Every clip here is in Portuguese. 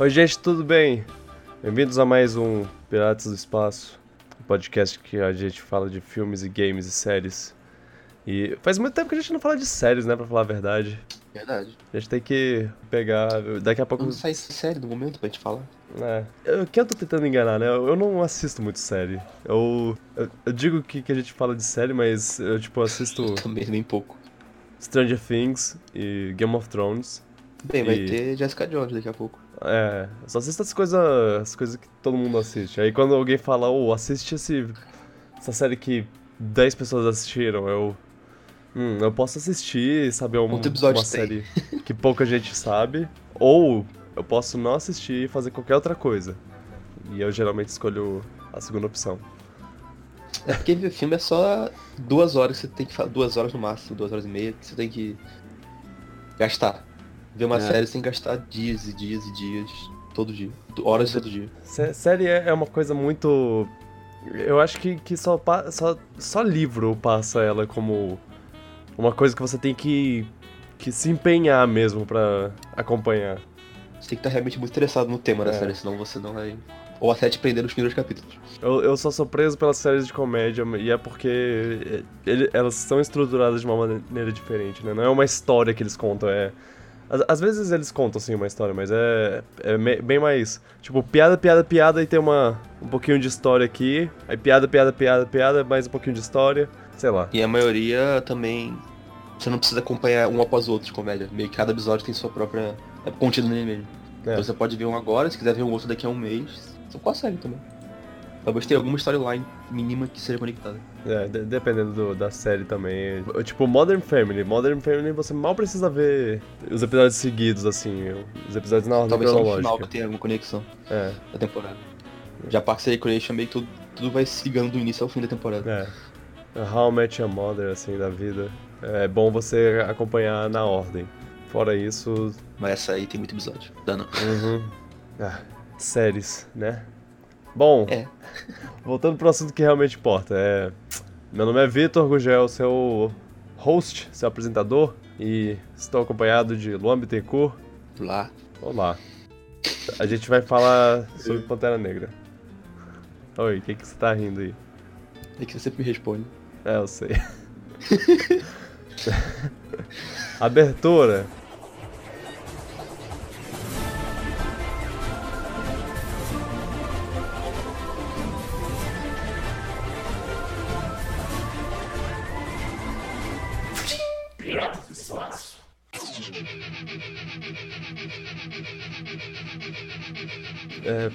Oi, gente, tudo bem? Bem-vindos a mais um Piratas do Espaço, um podcast que a gente fala de filmes e games e séries. E faz muito tempo que a gente não fala de séries, né, pra falar a verdade. Verdade. A gente tem que pegar. Daqui a pouco. Não sai série no momento pra gente falar. É. Eu, quem eu tô tentando enganar, né? Eu, eu não assisto muito série. Eu, eu, eu digo que, que a gente fala de série, mas eu, tipo, assisto Também bem pouco. Stranger Things e Game of Thrones. Bem, vai E- ter Jessica Jones daqui a pouco. É, só assisto as coisas as coisas que todo mundo assiste. Aí quando alguém fala, ô, assiste esse, essa série que 10 pessoas assistiram, eu. Hum, eu posso assistir e saber um, uma tem? série que pouca gente sabe. Ou eu posso não assistir e fazer qualquer outra coisa. E eu geralmente escolho a segunda opção. É porque ver filme é só duas horas que você tem que fazer. Duas horas no máximo, duas horas e meia, que você tem que gastar. Ver uma É. série sem gastar dias e dias e dias. Todo dia. Horas todo dia. Sé- Série é é uma coisa muito. Eu acho que, que só, só, só livro passa ela como uma coisa que você tem que, que se empenhar mesmo pra acompanhar. Você tem que estar realmente muito interessado no tema da É. série, senão você não vai. Ou a série te prender nos primeiros capítulos. Eu, eu só sou preso pelas séries de comédia e é porque ele- elas são estruturadas de uma maneira diferente, né? Não é uma história que eles contam, é. Às, às vezes eles contam, sim, uma história, mas é, é me- bem mais. Tipo, piada, piada, piada e tem uma, um pouquinho de história aqui. Aí piada, piada, piada, piada, mais um pouquinho de história. Sei lá. E a maioria também. Você não precisa acompanhar um após o outro de comédia. Meio que cada episódio tem sua própria. É contido nele mesmo. É. Então você pode ver um agora, se quiser ver um outro daqui a um mês, você consegue também. Talvez tenha alguma storyline mínima que seja conectada. É, de- dependendo do- da série também. Tipo, Modern Family. Modern Family você mal precisa ver os episódios seguidos, assim. Os episódios na ordem Talvez só no final cronológica. que tenha alguma conexão É, da temporada. Já Parks and Recreation meio que tudo, tudo vai se ligando do início ao fim da temporada. é. How I Met Your Mother, assim, da vida. É bom você acompanhar na ordem. Fora isso, Mas essa aí tem muito episódio. Dano. Uhum. Ah, séries, né? Bom, É. voltando pro assunto que realmente importa. É... Meu nome é Vitor Gugel, seu host, seu apresentador, e estou acompanhado de Luan Bittencourt. Lá. Olá. A gente vai falar sobre Pantera Negra. Oi, o que, que você tá rindo aí? É que você sempre me responde. É, eu sei. Abertura.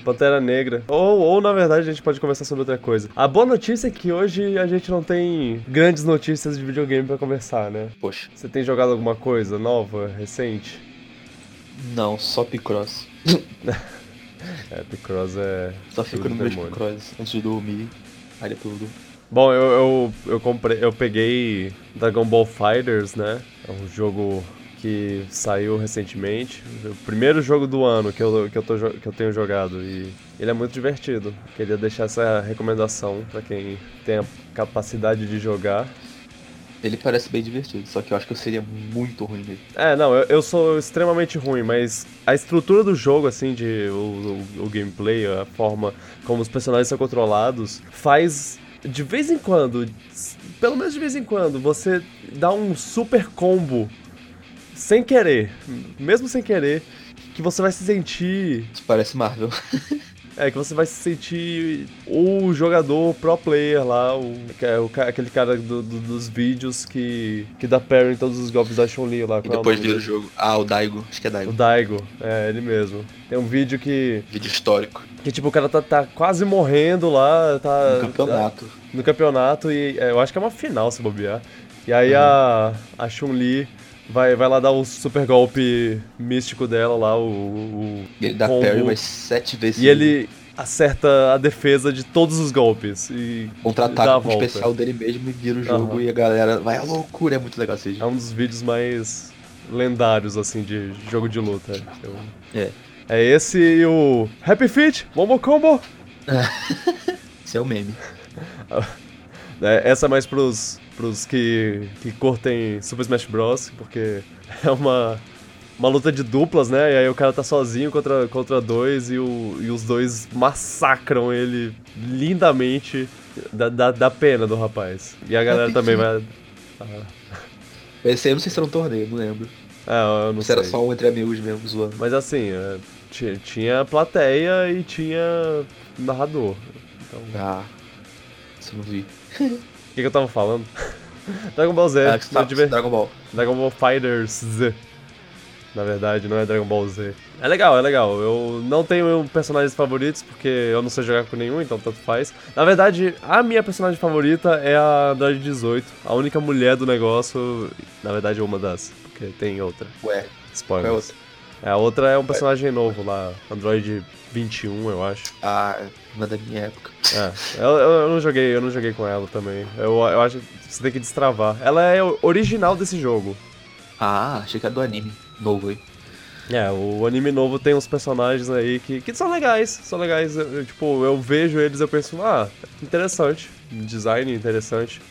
Pantera Negra. Ou, ou, na verdade, a gente pode conversar sobre outra coisa. A boa notícia é que hoje a gente não tem grandes notícias de videogame pra conversar, né? Poxa. Você tem jogado alguma coisa nova, recente? Não, só Picross. É, Picross é. Só fico no demônio. Picross antes de dormir. Aí depois eu durmo. Bom, eu, eu, eu comprei. Eu peguei Dragon Ball Fighters, né? É um jogo que saiu recentemente. O primeiro jogo do ano que eu, que eu, tô, que eu tenho jogado. E ele é muito divertido. Queria deixar essa recomendação pra quem tem a capacidade de jogar. Ele parece bem divertido, só que eu acho que eu seria muito ruim nele. É, não, eu, eu sou extremamente ruim, mas a estrutura do jogo, assim, de o, o- o gameplay, a forma como os personagens são controlados, faz de vez em quando, pelo menos de vez em quando, você dá um super combo sem querer, mesmo sem querer, que você vai se sentir. Isso parece Marvel. É, que você vai se sentir o jogador pro player lá, o, é o aquele cara do- do- dos vídeos que, que dá parry em todos os golpes da Chun-Li lá. E é depois nome vira o jogo. Ah, o Daigo. Acho que é O Daigo. Daigo, é, ele mesmo. Tem um vídeo que, Vídeo histórico. que tipo, o cara tá, tá quase morrendo lá, tá... No campeonato. no campeonato e é, eu acho que é uma final se bobear. E aí a, a Chun-Li vai, vai lá dar o super golpe místico dela lá, o... o E ele dá combo, parry mais sete vezes. E ele acerta a defesa de todos os golpes e Contra-ataque com o especial dele mesmo e vira o jogo Aham. e a galera vai à loucura. É muito legal esse É um dos vídeos mais lendários, assim, de jogo de luta. Eu- É. É esse e o Happy Feet, Mombo Combo. Esse é o meme. É, essa é mais pros, pros que, que curtem Super Smash Bros, porque é uma, uma luta de duplas, né? E aí o cara tá sozinho contra, contra dois e, o, e os dois massacram ele lindamente. Da, da, da pena do rapaz. E a galera também vai. Ah. Esse aí eu não sei se era um torneio, não lembro. É, eu não se sei. era só um entre amigos mesmo, zoando. Mas assim, é, tinha, tinha plateia e tinha narrador. Então, Ah, isso eu não vi. que, que eu tava falando? Dragon Ball Z. Ah, tá, Dragon Ball. Dragon Ball Fighters Z. Na verdade, não é Dragon Ball Z. É legal, é legal. Eu não tenho personagens favoritos porque eu não sei jogar com nenhum, então tanto faz. Na verdade, a minha personagem favorita é a Android 18. A única mulher do negócio. Na verdade, uma das. Porque tem outra. Ué, qual Spoilers. é outra? É, a outra é um personagem novo lá. Android 21, eu acho. Ah, uma da minha época. É, eu, eu, não joguei, eu não joguei com ela também. Eu, eu acho que você tem que destravar. Ela é original desse jogo. Ah, achei que era do anime novo aí. É, o anime novo tem uns personagens aí que, que são legais, são legais. Eu, eu, tipo, eu vejo eles e eu penso, ah, interessante. Design interessante.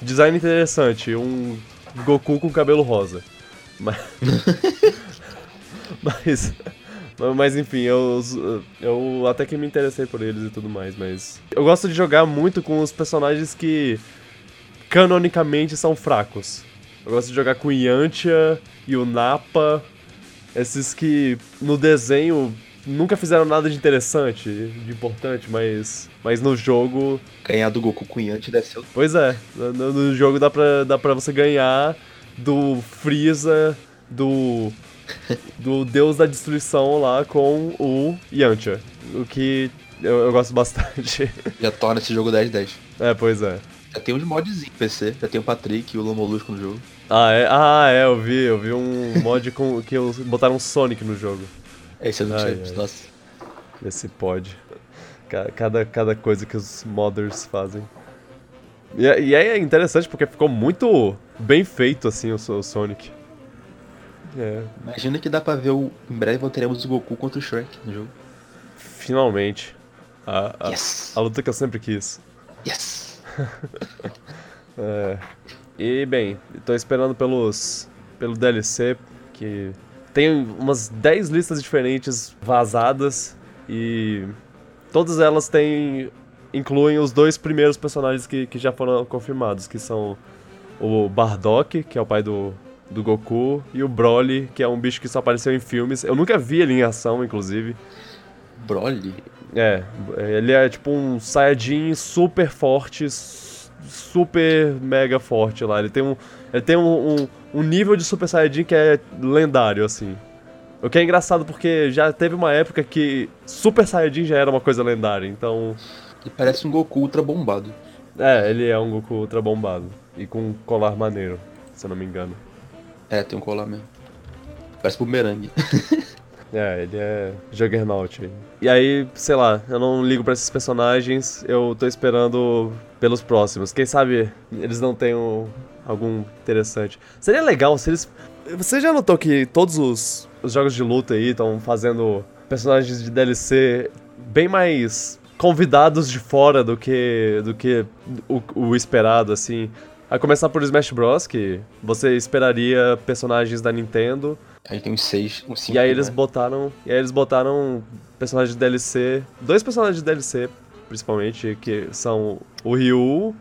Design interessante, um Goku com cabelo rosa. Mas. mas. Mas enfim, eu, eu até que me interessei por eles e tudo mais, mas. Eu gosto de jogar muito com os personagens que canonicamente são fracos. Eu gosto de jogar com o Yantia e o Nappa, esses que no desenho nunca fizeram nada de interessante, de importante, mas, mas no jogo. Ganhar do Goku com Yanti deve ser o... Pois é, no, no jogo dá pra, dá pra você ganhar do Freeza, do. Do Deus da Destruição lá com o Yantia. O que eu, eu gosto bastante. Já torna esse jogo 10-10. é, pois é. Já tem uns modzinhos PC, já tem o Patrick e o Lomolusco no jogo. Ah, é, ah, é eu vi, eu vi um mod com que eu, botaram um Sonic no jogo. Esse eu não Ai. Nossa. Esse pode. Ca- Cada, cada coisa que os modders fazem. E, é- e é interessante porque ficou muito bem feito assim o, o Sonic. É, Imagina que dá pra ver o. Em breve teremos o Goku contra o Shrek no jogo. finalmente. A, a, Yes! a luta que eu sempre quis. Yes! É. E bem, tô esperando pelos. pelo DLC, que tem umas 10 listas diferentes vazadas e todas elas têm. incluem os dois primeiros personagens que, que já foram confirmados, que são o Bardock, que é o pai do, do Goku, e o Broly, que é um bicho que só apareceu em filmes. Eu nunca vi ele em ação, inclusive. Broly? É, ele é tipo um Saiyajin super forte, super mega forte lá. Ele tem um, ele tem um, um, um nível de Super Saiyajin que é lendário, assim. O que é engraçado porque já teve uma época que Super Saiyajin já era uma coisa lendária, então. Ele parece um Goku ultra bombado. É, ele é um Goku ultra bombado. E com um colar maneiro, se eu não me engano. É, tem um colar mesmo. Parece bumerangue. É, ele é Juggernaut. aí. E aí, sei lá, eu não ligo pra esses personagens, eu tô esperando pelos próximos. Quem sabe eles não tenham algum interessante. Seria legal se eles. Você já notou que todos os, os jogos de luta aí estão fazendo personagens de DLC bem mais convidados de fora do que do que o, o esperado, assim. A começar por Smash Bros, que você esperaria personagens da Nintendo, Aí tem uns seis, uns cinco. e aí eles né? botaram. E aí eles botaram personagens de DLC. Dois personagens de DLC, principalmente, que são o Ryu.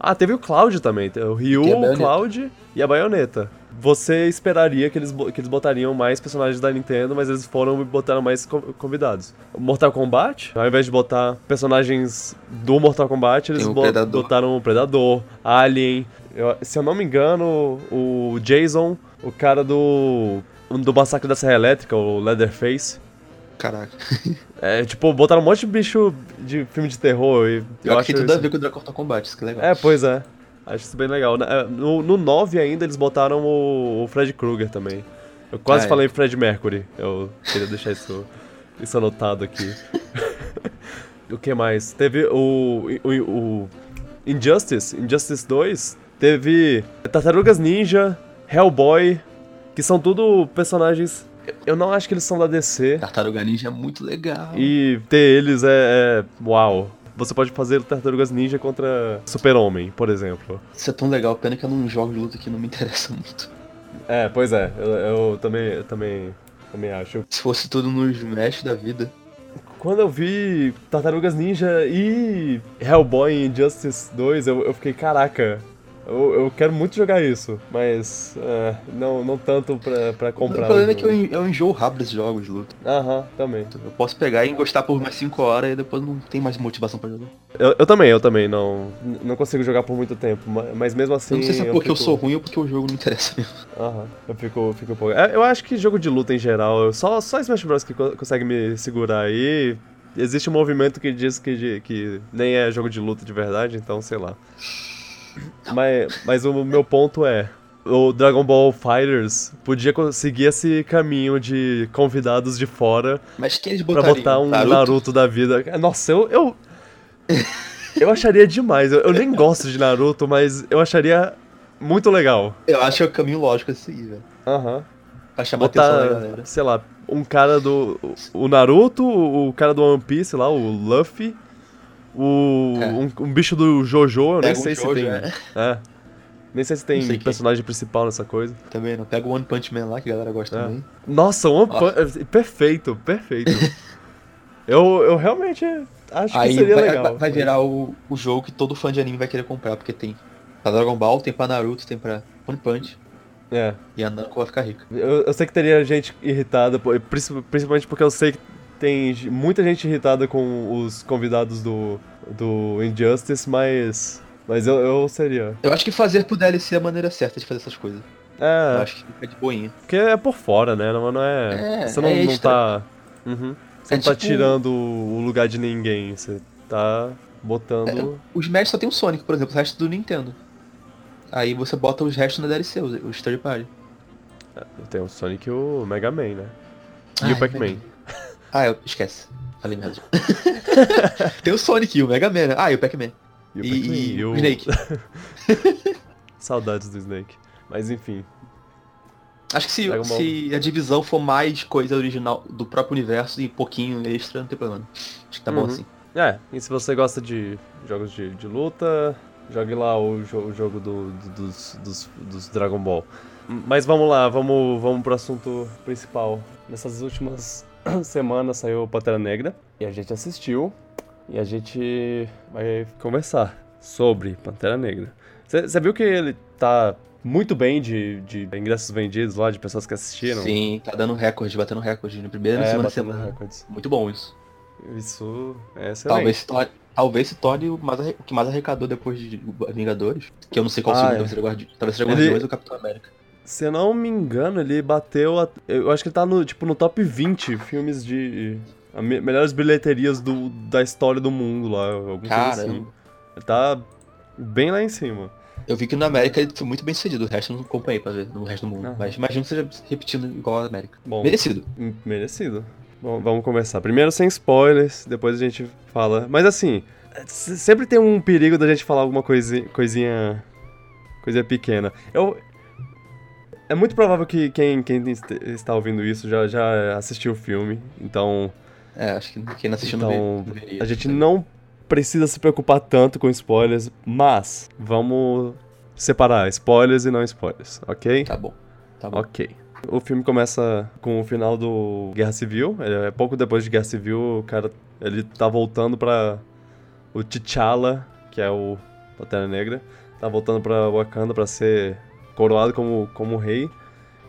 Ah, teve o Cloud também. O Ryu, o. Cloud e a Baioneta. Você esperaria que eles, que eles botariam mais personagens da Nintendo, mas eles foram e botaram mais co- convidados. Mortal Kombat, ao invés de botar personagens do Mortal Kombat, eles o Predador. botaram o Predador, Alien. Eu- se eu não me engano, o Jason, o cara do. do Massacre da Serra Elétrica, o Leatherface. Caraca. É, tipo, botaram um monte de bicho de filme de terror e eu Eu acho que tem tudo a isso- ver com o Dragon Ball Kombat, isso que é legal. É, pois é. Acho isso bem legal. É, No, no 9 ainda eles botaram o, o Fred Krueger também. Eu quase Ah, é. falei Fred Mercury. Eu queria deixar isso, isso anotado aqui. o que mais? Teve o, o, o Injustice, Injustice 2. Teve Tartarugas Ninja, Hellboy, que são tudo personagens. Eu não acho que eles são da DC. Tartaruga Ninja é muito legal. E ter eles é, é. Uau! Você pode fazer Tartarugas Ninja contra Super-Homem, por exemplo. Isso é tão legal, pena que eu não jogo de luta que não me interessa muito. É, pois é, eu, eu também, eu também, também acho. Se fosse tudo no Smash da vida. Quando eu vi Tartarugas Ninja e Hellboy em Injustice 2, eu, eu fiquei, caraca, eu, eu quero muito jogar isso, mas é, não, não tanto pra, pra comprar. O problema é que eu, eu enjoo rápido desses jogos de luta. Aham, também. Eu posso pegar e gostar por mais 5 horas e depois não tem mais motivação pra jogar. Eu, eu também, eu também, não, não consigo jogar por muito tempo, ma- mas mesmo assim. eu não sei se é porque eu, fico- sou ruim ou porque o jogo não interessa mesmo. Aham, eu fico, fico pouco. É, Eu acho que jogo de luta em geral, eu- só, só Smash Bros. que co- consegue me segurar aí. Existe um movimento que diz que, que nem é jogo de luta de verdade, então sei lá. Mas, mas o meu ponto é. O Dragon Ball Fighters podia conseguir esse caminho de convidados de fora Mas que eles pra botariam? botar um Naruto, da vida. Nossa, eu. Eu, eu acharia demais. Eu, eu nem gosto de Naruto, mas eu acharia muito legal. Eu acho que é o caminho lógico a seguir, velho. Aham. Pra chamar a atenção da botar, galera. sei lá, um cara do. O Naruto, o cara do One Piece lá, o Luffy. O. É. Um, um bicho do Jojo, eu nem Pega um sei se Jojo, tem. é. É. Nem sei se tem sei personagem principal nessa coisa. Também não. Pega o One Punch Man lá, que a galera gosta É. também. Nossa, One. Punch. Perfeito, perfeito. eu, eu realmente acho que Aí seria vai, legal. vai- vai virar o, o jogo que todo fã de anime vai querer comprar, porque tem pra Dragon Ball, tem pra Naruto, tem pra One Punch, É. e a Namco vai ficar rica. Eu, eu sei que teria gente irritada, principalmente porque eu sei que tem muita gente irritada com os convidados do, do Injustice, mas. Mas eu, eu seria. Eu acho que fazer pro DLC é a maneira certa de fazer essas coisas. Eu É, acho que fica de boinha. porque é por fora, né? Não, não é. É, você não, é não tá. Uhum. Você É não tá tipo- tirando o lugar de ninguém. Você tá botando. O Smash só tem o Sonic, por exemplo, o resto do Nintendo. Aí você bota os restos na DLC, os, os third party. Tem o Sonic e o Mega Man, né? E Ah, o Pac-Man. Ah, eu, esquece. Falei mesmo. tem o Sonic e o Mega Man. né? Ah, e o Pac-Man. E o E, e o Snake. Saudades do Snake. Mas enfim. Acho que se, Dragon Ball. se a divisão for mais coisa original do próprio universo e pouquinho extra, não tem problema. Acho que tá bom Uhum. assim. É, e se você gosta de jogos de, de luta, jogue lá o, jo- o jogo do, do- dos, dos, dos Dragon Ball. Mas vamos lá, vamos, vamos pro assunto principal. Nessas últimas semanas saiu Pantera Negra e a gente assistiu e a gente vai conversar sobre Pantera Negra. Você viu que ele tá muito bem de, de ingressos vendidos lá, de pessoas que assistiram? Sim, tá dando recorde, batendo recorde. No primeiro e é, batendo semana. recordes. Muito bom isso. Isso é excelente. Talvez se torne, talvez se torne o, mais o que mais arrecadou depois de Vingadores. Que eu não sei qual Ah, segundo, é. talvez seja Ele- Guardiões ou Capitão América. Se eu não me engano, ele bateu. a- Eu acho que ele tá no, tipo, no top 20 filmes de. a melhores bilheterias do, da história do mundo lá. Alguma coisa assim. Ele tá bem lá em cima. Eu vi que no América ele foi muito bem sucedido, o resto eu não acompanhei pra ver no resto do mundo. Aham. Mas imagino que seja repetindo igual a América. Bom, Merecido. merecido. Bom, vamos começar. Primeiro sem spoilers, depois a gente fala. Mas assim, sempre tem um perigo da gente falar alguma coisinha. coisinha, coisinha pequena. Eu. É muito provável que quem, quem est- está ouvindo isso já, já assistiu o filme, então É, acho que quem não assistiu não, Então, não veria. a gente não precisa se preocupar tanto com spoilers, mas vamos separar spoilers e não spoilers, ok? Tá bom. Tá bom. Ok. O filme começa com o final do Guerra Civil. É pouco depois de Guerra Civil, o cara ele tá voltando pra o T'Challa, que é o Pantera Negra, tá voltando pra Wakanda pra ser coroado como como rei.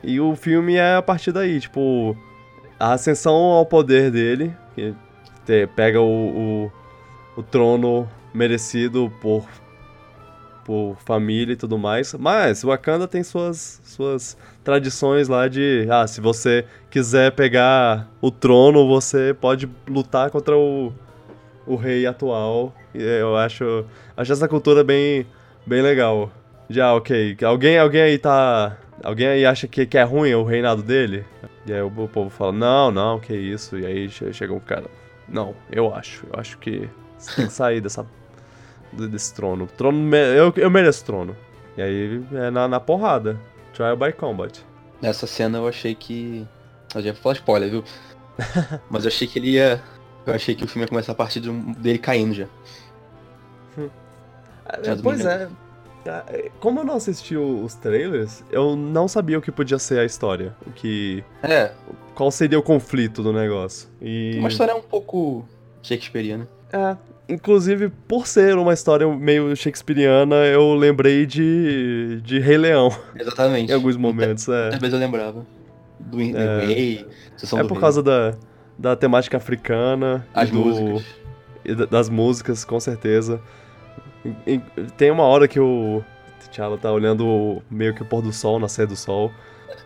E o filme é a partir daí, tipo, a ascensão ao poder dele, que te- pega o, o, o trono merecido por por família e tudo mais. Mas Wakanda tem suas, suas tradições lá de, ah, se você quiser pegar o trono, você pode lutar contra o, o rei atual. Eu acho, acho essa cultura bem, bem legal. Já, ok. Alguém, alguém aí tá. Alguém aí acha que, que é ruim o reinado dele? E aí o, o povo fala, não, não, que isso. E aí che- chega um cara. Não, eu acho. Eu acho que você tem que sair dessa desse trono. Trono eu, eu mereço trono. E aí é na, na porrada. Trial by combat. Nessa cena eu achei que. Eu já vou falar spoiler, viu? Mas eu achei que ele ia. Eu achei que o filme ia começar a partir de dele caindo já. Já do pois é. Ah, é, como eu não assisti os trailers, eu não sabia o que podia ser a história. O que. É. Qual seria o conflito do negócio. E. Uma história um pouco shakespeariana. É. Inclusive, por ser uma história meio shakespeariana, eu lembrei de, de Rei Leão. Exatamente. em alguns momentos, é. Vezes eu lembrava. Do É. Rei, Sessão É do por Rei. causa da, da temática africana. As do, músicas. da- das músicas, com certeza. Tem uma hora que o T'Challa tá olhando meio que o pôr do sol, nascer do sol.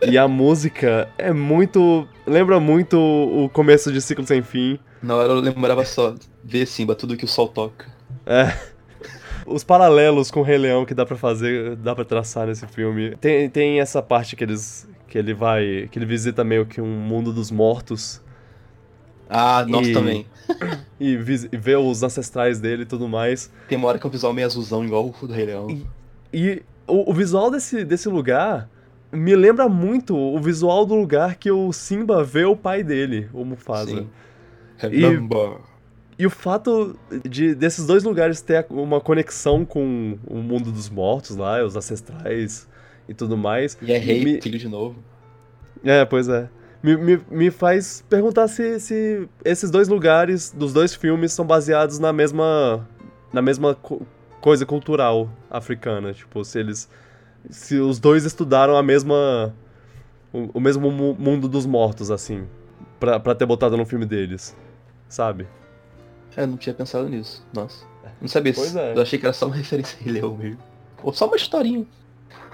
E a música é muito. Lembra muito o começo de Ciclo Sem Fim. Na hora eu lembrava só, ver Simba, tudo que o sol toca. É. Os paralelos com o Rei Leão que dá pra fazer, dá pra traçar nesse filme. Tem, tem essa parte que eles. que ele vai. que ele visita meio que um mundo dos mortos. Ah, nossa, E- também. E, e vê os ancestrais dele e tudo mais. Tem uma hora que é um visual meio azulzão, igual o do Rei Leão. E o, o visual desse, desse lugar me lembra muito o visual do lugar que o Simba vê o pai dele, o Mufasa. Sim. Remember. E o fato de desses dois lugares ter uma conexão com o mundo dos mortos lá, os ancestrais e tudo mais. E é rei, me- filho de novo. É, pois é. Me, me, me faz perguntar se, se esses dois lugares dos dois filmes são baseados na mesma na mesma co- coisa cultural africana, tipo, se eles se os dois estudaram a mesma o, o mesmo mu- mundo dos mortos assim, pra, pra ter botado no filme deles, sabe? É, eu não tinha pensado nisso. Nossa. Não sabia Pois se. é. Eu achei que era só uma referência Rei Leão mesmo. Ou só uma historinha.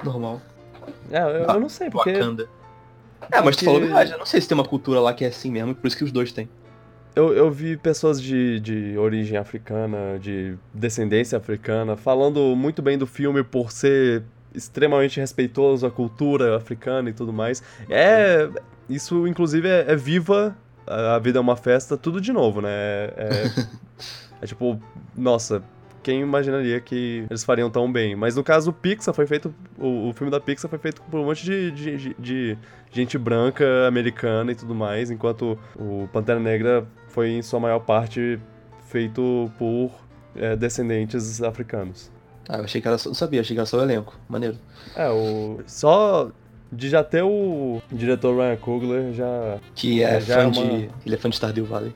Normal. É, eu, eu não sei porque Wakanda. É, mas tu falou verdade. Eu não sei se tem uma cultura lá que é assim mesmo, por isso que os dois têm. Eu, eu vi pessoas de, de origem africana, de descendência africana, falando muito bem do filme por ser extremamente respeitoso à cultura africana e tudo mais. É. Isso, inclusive, é, é viva. A a vida é uma festa, tudo de novo, né? É, é- é tipo, nossa, quem imaginaria que eles fariam tão bem? Mas no caso, o Pixar foi feito. O, o filme da Pixar foi feito por um monte de, de, de- de gente branca, americana e tudo mais, enquanto o Pantera Negra foi, em sua maior parte, feito por é, descendentes africanos. Ah, eu achei que era só. Não sabia, achei que era só o elenco. Maneiro. É, o. Só de já ter o diretor Ryan Coogler já. Que é, É, já fã é uma- de. Ele é fã de Stardew Valley.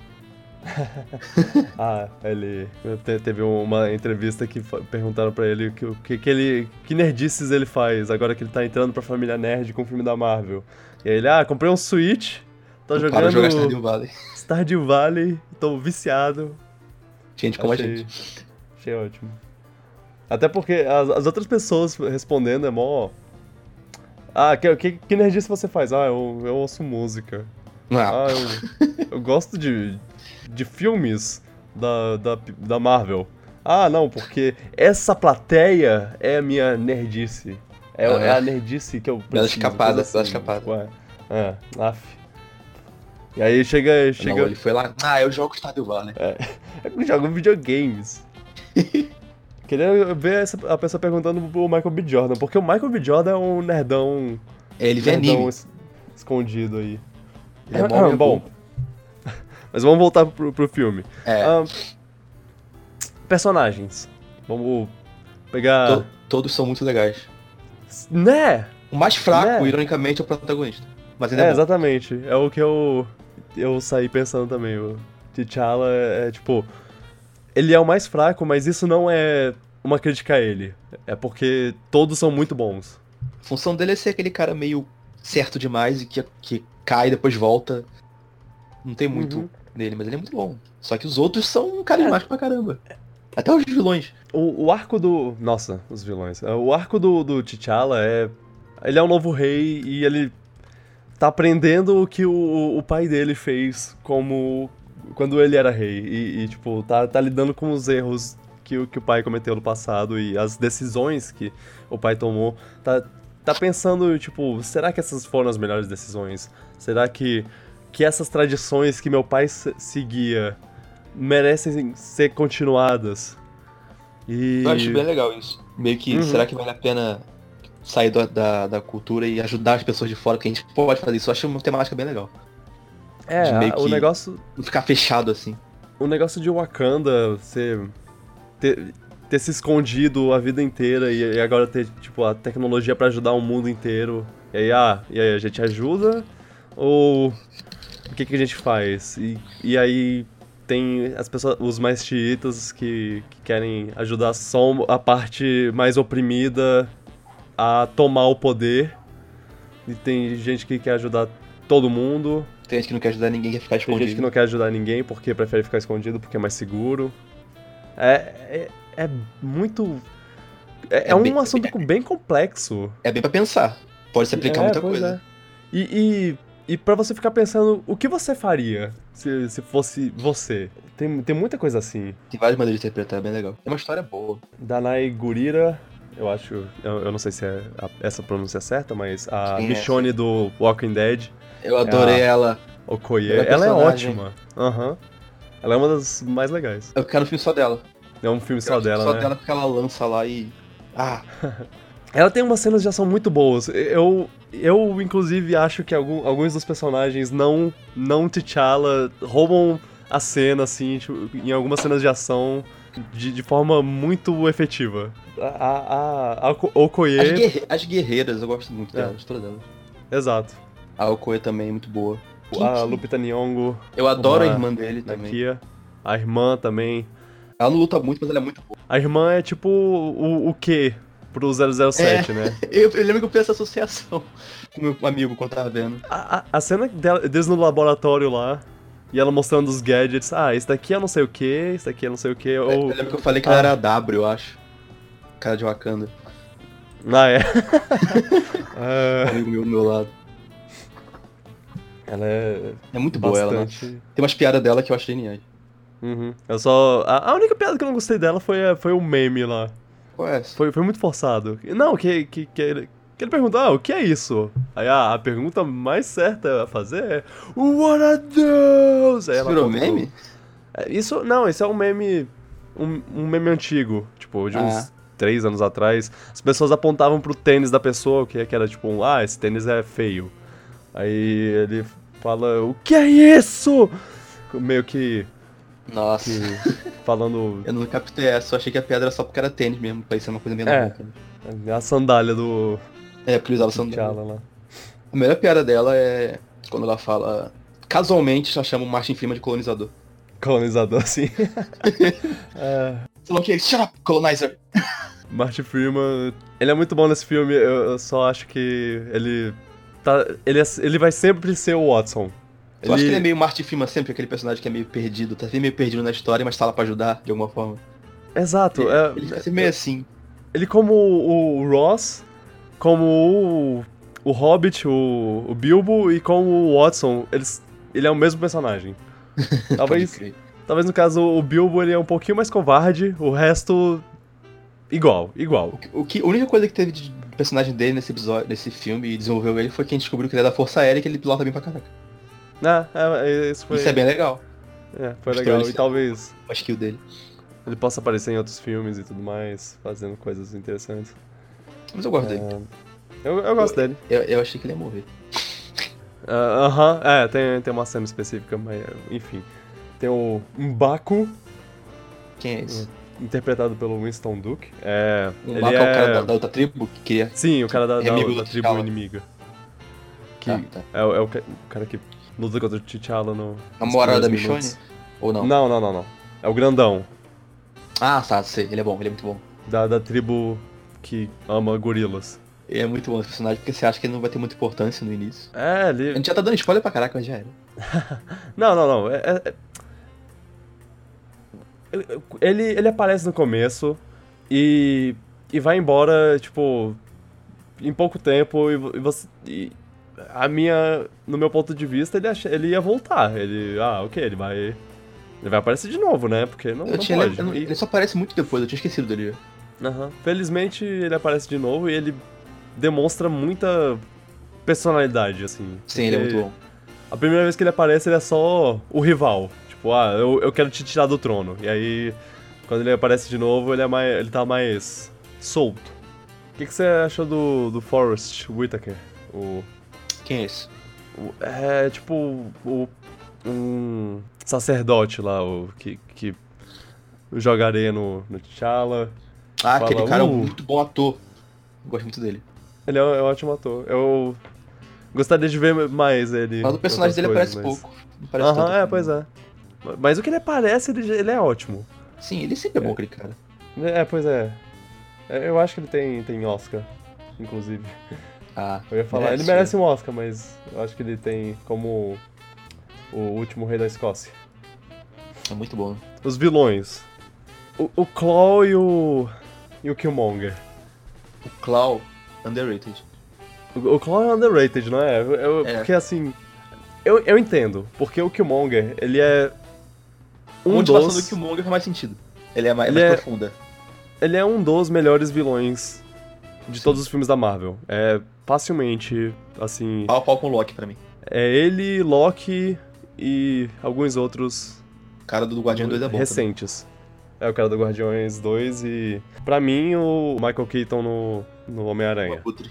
Ah, ele. te- Teve uma entrevista que perguntaram pra ele o que, que, que ele. Que nerdices ele faz agora que ele tá entrando pra família nerd com o filme da Marvel. E aí ele, ah, comprei um Switch, tô Para jogando jogar Stardew Valley. Stardew Valley, tô viciado. Gente como a Achei- gente. Achei ótimo. Até porque as, as outras pessoas respondendo é mó. Ah, que, que, que nerdice você faz? Ah, eu, eu ouço música. Ah, Ah, eu, eu gosto de, de filmes da, da, da Marvel. Ah, não, porque essa plateia é a minha nerdice. É, Ah. é a nerdice que eu preciso. Bela escapada, coisa bela escapada. Ué, é, af. E aí chega. chega não, ele foi lá. Ah, eu jogo Stardew Valley. eu jogo videogames. Queria ver essa, a pessoa perguntando pro Michael B. Jordan, porque o Michael B. Jordan é um nerdão, Ele vê nerdão anime. es- escondido aí. Ele é mó Ah, bom, mas vamos voltar pro, pro filme. É, Ah, personagens. Vamos pegar. to- todos são muito legais. Né? O mais fraco, Né? ironicamente, é o protagonista. Mas ainda É, é, exatamente. É o que eu, eu saí pensando também. O T'Challa é, é, tipo. Ele é o mais fraco, mas isso não é uma crítica a ele. É porque todos são muito bons. A função dele é ser aquele cara meio certo demais e que, que cai e depois volta. Não tem muito Uhum. nele, mas ele é muito bom. Só que os outros são carismáticos pra caramba. Até os vilões. O, o arco do. Nossa, os vilões. O arco do, do T'Challa é. Ele é um novo rei e ele tá aprendendo o que o, o pai dele fez como. quando ele era rei. E, e, tipo, tá, tá lidando com os erros que, o- que o pai cometeu no passado e as decisões que o pai tomou. Tá, tá pensando, tipo, será que essas foram as melhores decisões? Será que, que essas tradições que meu pai se- seguia merecem ser continuadas? E... Eu acho bem legal isso. Meio que, Uhum. será que vale a pena sair da, da, da cultura e ajudar as pessoas de fora? Que a gente pode fazer isso. Eu acho uma temática bem legal. É, a- o que- negócio, Não ficar fechado assim. o negócio de Wakanda ser ter, ter se escondido a vida inteira e, e agora ter, tipo, a tecnologia pra ajudar o mundo inteiro. E aí, ah, e aí a gente ajuda? Ou o que, que a gente faz? E, e aí tem as pessoas, os mais xiitas que, que querem ajudar só a parte mais oprimida a tomar o poder. E tem gente que quer ajudar todo mundo. Tem gente que não quer ajudar ninguém, quer ficar Tem escondido. gente que não quer ajudar ninguém porque prefere ficar escondido porque é mais seguro. É, é, é muito. É, É é um bem- assunto bem complexo. É bem pra pensar. Pode se aplicar É, muita coisa. é. E, e, e pra você ficar pensando, o que você faria se, se fosse você? Tem, tem muita coisa assim. Tem várias maneiras de interpretar, é bem legal. É uma história boa. Danai Gurira, eu acho. Eu, eu não sei se é a- essa pronúncia certa, mas a Quem é Michonne do Walking Dead, Eu adorei É ela. Okoye, ela é personagem. ótima. Aham. Ela é uma das mais legais. Eu quero um filme só dela. É um filme Eu só dela, só né? dela porque ela lança lá e. Ah, Ela tem umas cenas de ação muito boas. Eu, eu inclusive, acho que algum- alguns dos personagens não, não T'Challa roubam a cena, assim, tipo, em algumas cenas de ação de, de forma muito efetiva. A, a, a, a Oko- Okoye... as, guerre- as guerreiras, eu gosto muito É. delas, todas delas. Exato. A Okoye também é muito boa. A Lupita Nyong'o, Eu adoro a irmã dele também. Nakia, a irmã também. Ela não luta muito, mas ela é muito boa. A irmã é tipo o, o quê pro 007, né? Eu, eu lembro que eu fiz essa associação com meu amigo quando tava vendo. A, a, a cena dela, deles no laboratório lá, e ela mostrando os gadgets, ah, esse daqui é não sei o que, esse daqui é não sei o que, Eu ou... lembro que eu falei que Ah. ela era a W, eu acho. Cara de Wakanda. Ah, é. Ah, amigo meu do meu lado. ela é É muito boa ela, né? bastante... Tem umas piadas dela que eu acho geniais. Uhum. Eu só... A, única piada que eu não gostei dela foi, foi o meme lá. Qual é essa? Foi, foi muito forçado. Não, que, que, que, ele, que ele perguntou, ah, o que é isso? Aí ah, a pergunta mais certa a fazer é What a Deus! Aí Isso virou contou- meme? É, Isso, não, esse é um meme. Um, um meme antigo, tipo, de uns Ah. três anos atrás. As pessoas apontavam pro tênis da pessoa, que, que era tipo, um, ah, esse tênis é feio. Aí ele fala, o que é isso? Meio que, Nossa. que falando Eu não captei essa, eu achei que a piada era só porque era tênis mesmo, parecia uma coisa meio É. boca. né? a sandália do É, porque ele usava sandália. Lá. A melhor piada dela é quando ela fala. Casualmente ela chama o Martin Freeman de colonizador. Colonizador, assim. é, Você não quer? Shut up, colonizer! Martin Freeman, ele é muito bom nesse filme, eu, eu só acho que ele tá, ele, é- ele vai sempre ser o Watson. Eu acho que ele é meio Martin Freeman sempre, aquele personagem que é meio perdido, tá meio perdido na história, mas tá lá pra ajudar, de alguma forma. Exato, Ele, é, ele fica meio assim. ele como o, Ross, como o, o Hobbit, o, o Bilbo e como o Watson, eles, ele é o mesmo personagem. Talvez, talvez no caso o Bilbo ele é um pouquinho mais covarde, o resto igual, igual. O que, a única coisa que teve de personagem dele nesse episódio, nesse filme e desenvolveu ele foi quem descobriu que ele é da Força Aérea e que ele pilota bem pra caraca. Ah, é, é, isso foi, Isso é bem legal, é, foi Mostrou legal e talvez a skill dele. ele possa aparecer em outros filmes e tudo mais, fazendo coisas interessantes. Mas eu gosto dele. É, eu, eu gosto dele. Eu, eu achei que ele ia morrer. Ah, Aham, é, tem, tem uma cena específica, mas enfim. Tem o Mbaku, Quem é esse? interpretado pelo Winston Duke. É, ele Maka é... é o cara da, da outra tribo que queria. Sim, o cara da, É da, da tribo inimiga. Que Ah, tá. é, o- é o, o cara que luta contra o T'Challa no... Namorada da Michonne? minutos. Ou não? Não, não, não, não. É o grandão, Ah, tá, sei. Ele é bom, ele é muito bom. da, da tribo que ama gorilas. Ele é muito bom esse personagem, porque você acha que ele não vai ter muita importância no início. É, A ele... gente já tá dando spoiler pra caraca, mas já era. Não, não, não. é- é- é- Ele, ele aparece no começo e, e vai embora, tipo, em pouco tempo e, e você. e a minha. No meu ponto de vista, ele, ele ia voltar. Ele. Ah, ok, ele vai. Ele vai aparecer de novo, né? Porque não, não tinha, pode. eu não- E- ele só aparece muito depois, eu tinha esquecido dele. Aham. Felizmente ele aparece de novo e ele demonstra muita personalidade, assim. Sim, ele é muito bom. a primeira vez que ele aparece, ele é só o rival. Tipo, ah, eu, eu quero te tirar do trono. E aí, quando ele aparece de novo, ele, é mais, ele tá mais solto. O que, que você achou do, do Forrest Whitaker? O, Quem é esse? o- é tipo o, um sacerdote lá, o que, que joga areia no, no T'Challa. Ah, Fala, aquele cara é um "Uh." muito bom ator. Gosto muito dele. Ele é um, é um ótimo ator. Eu gostaria de ver mais ele. Mas o personagem dele coisas, pouco. Não parece Aham, tanto. é, pois é. Mas o que ele aparece, ele, ele é ótimo. Sim, ele sempre é bom, É. aquele cara. É, pois é. É, Eu acho que ele tem, tem Oscar, inclusive. Ah, Eu ia falar, ele merece um Oscar, mas eu acho que ele tem como o último rei da Escócia. É muito bom. Os vilões. O, o Claw e o. e o Killmonger. O Claw, underrated. O, o Claw é underrated, não é? Eu- É. Porque assim. Eu, eu entendo, porque o Killmonger, ele é. A Um motivação dos. do Killmonger faz mais sentido. Ele é mais, Ele mais é- profunda. Ele é um dos melhores vilões de todos os filmes da Marvel. É facilmente, assim. Pau a pau com o Loki pra mim. É ele, Loki e alguns outros O cara do Guardião 2 é bom. também. recentes. É o cara do Guardiões 2 e. Pra mim, o Michael Keaton no, no O Homem-Aranha. Abutre.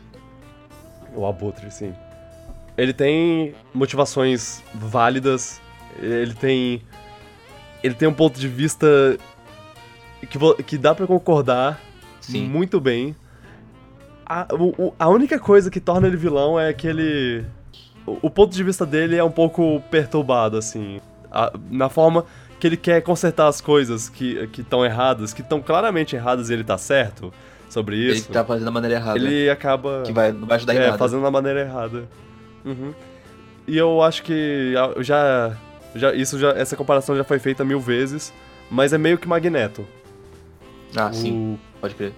O Abutre, sim. Ele tem motivações válidas, ele tem. Ele tem um ponto de vista que, que dá pra concordar Sim. muito bem. A, o- a única coisa que torna ele vilão é que ele. O, o ponto de vista dele é um pouco perturbado, assim. A- na forma que ele quer consertar as coisas que estão erradas, que estão claramente erradas e ele tá certo sobre Ele isso. tá fazendo da maneira errada. Ele acaba. Que vai, não vai ajudar em É, nada. fazendo da maneira errada. Uhum. E eu acho que já, já, isso já. Essa comparação já foi feita mil vezes, mas é meio que Magneto. Ah, sim, O, pode crer.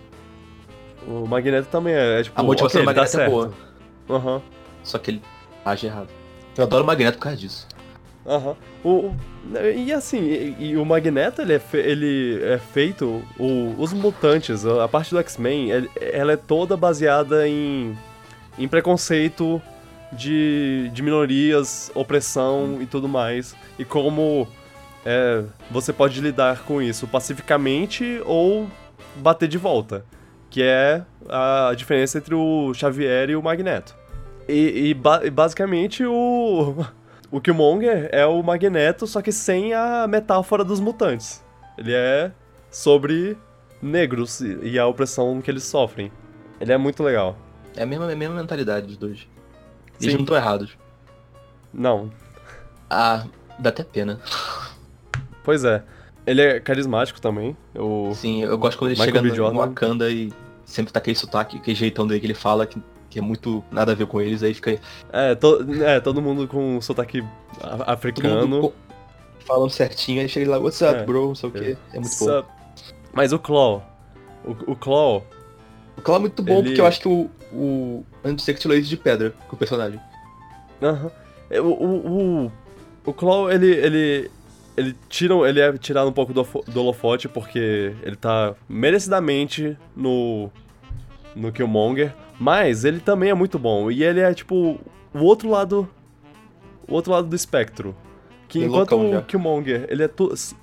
O Magneto também é, é tipo. A motivação ok, do Magneto é boa. Aham, Só que ele age errado. Eu adoro o Magneto por causa disso. aham. O, o- e assim, e, e o Magneto ele é, fe- ele é feito. O, os mutantes, a parte do X-Men, ela é toda baseada em, em preconceito de, de minorias, opressão e tudo mais. E como é, você pode lidar com isso pacificamente ou bater de volta. Que é a diferença entre o Xavier e o Magneto. E, e ba- e basicamente o. O Killmonger é o Magneto, só que sem a metáfora dos mutantes. Ele é sobre negros e e a opressão que eles sofrem. Ele é muito legal. É a mesma, é a mesma mentalidade dos dois. Eles Sim. não estão errados. Não, Ah, dá até pena. pois é. Ele é carismático também. Eu... Sim, eu gosto quando ele Michael chega no, no Wakanda e sempre tá aquele sotaque, aquele jeitão dele que ele fala, que, que é muito nada a ver com eles, aí fica É, to- é, todo mundo com sotaque a- todo africano. falando certinho, aí chega lá, what's up, É. bro, não sei o que. É muito bom. Mas o Claw. O, o Claw, O Claw é muito bom Ele- porque eu acho que o, o Antisexual é de pedra com o personagem. Aham. É, O, o, o, o Claw, ele, ele, ele, tira, ele é tirado um pouco do, do holofote porque ele tá merecidamente no, no Killmonger, mas ele também é muito bom. E ele é, tipo, o outro lado, o outro lado do espectro. Que Bem enquanto o. Killmonger, ele é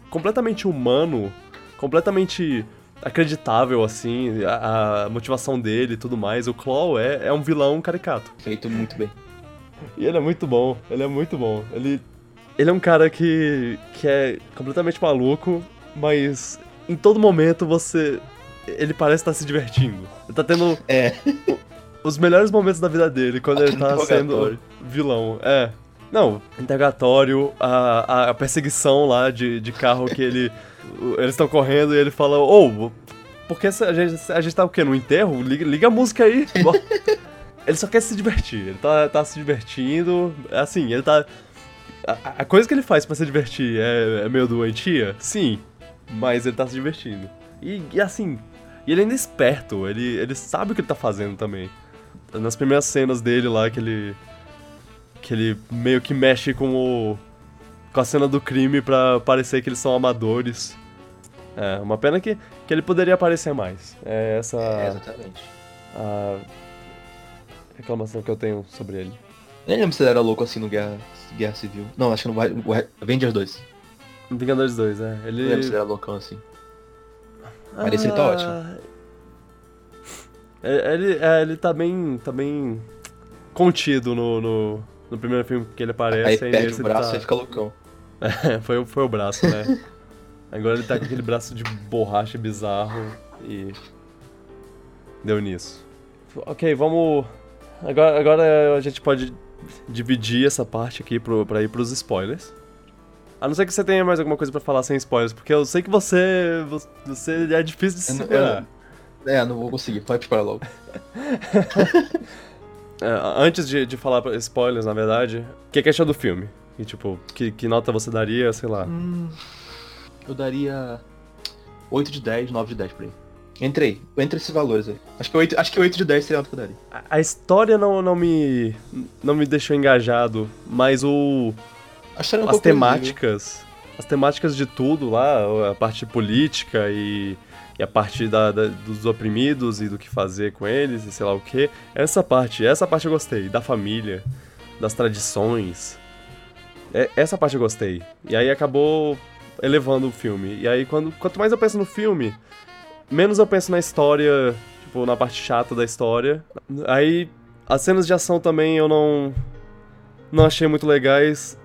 completamente humano, completamente acreditável, assim, a, a motivação dele e tudo mais, o Claw é, é um vilão caricato. Feito muito bem. E ele é muito bom, ele é muito bom. Ele, ele é um cara que, que é completamente maluco, mas em todo momento você. Ele parece estar se divertindo. Ele tá tendo É, os melhores momentos da vida dele quando ele tá sendo vilão. É. Não, interrogatório, a, a perseguição lá de, de carro que ele. Eles estão correndo e ele fala, ô, por que a gente, a gente tá o quê? No enterro? Liga, liga a música aí. ele só quer se divertir, ele tá, tá se divertindo. Assim, ele tá. A, a coisa que ele faz pra se divertir é, é meio doentia? Sim. Mas ele tá se divertindo. E, e assim, e ele ainda é esperto, ele, ele sabe o que ele tá fazendo também. Nas primeiras cenas dele lá, que ele. Que ele meio que mexe com o. com a cena do crime pra parecer que eles são amadores. É, uma pena que, que ele poderia aparecer mais. É essa é, exatamente. a reclamação que eu tenho sobre ele. Nem lembro se ele era louco assim no Guerra, Guerra Civil. Não, acho que no Avengers 2. Vingadores 2, é. Não lembro se Ele. ele era loucão assim. Mas esse ele tá ótimo. É, Ele, é, ele tá bem. tá bem contido no, no, no primeiro filme que ele aparece. Aí perde o ele braço tá- e fica loucão. É, foi, foi o braço, né? Agora ele tá com aquele braço de borracha bizarro e. Deu nisso. Ok, vamos. Agora, agora a gente pode dividir essa parte aqui pro, pra ir pros spoilers. A não ser que você tenha mais alguma coisa pra falar sem spoilers, porque eu sei que você. Você é difícil de se segurar. É, não vou conseguir, pode spoiler logo. é, antes de, de falar spoilers, na verdade, o que, que achou do filme? E tipo, que, que nota você daria, sei lá? Hum, eu daria 8 de 10, 9 de 10 por aí. Entrei, entre esses valores aí. Acho que 8, acho que 8 de 10 seria a nota que eu daria. A, a história não, não me. não me deixou engajado, mas o. É um as temáticas. As temáticas de tudo lá, a parte política e, e a parte da, da, dos oprimidos e do que fazer com eles e sei lá o que. Essa parte, essa parte eu gostei. Da família, das tradições. É, essa parte eu gostei. E aí acabou elevando o filme. E aí, quando, quanto mais eu penso no filme, menos eu penso na história, tipo, na parte chata da história. Aí, as cenas de ação também eu não. Não achei muito legais.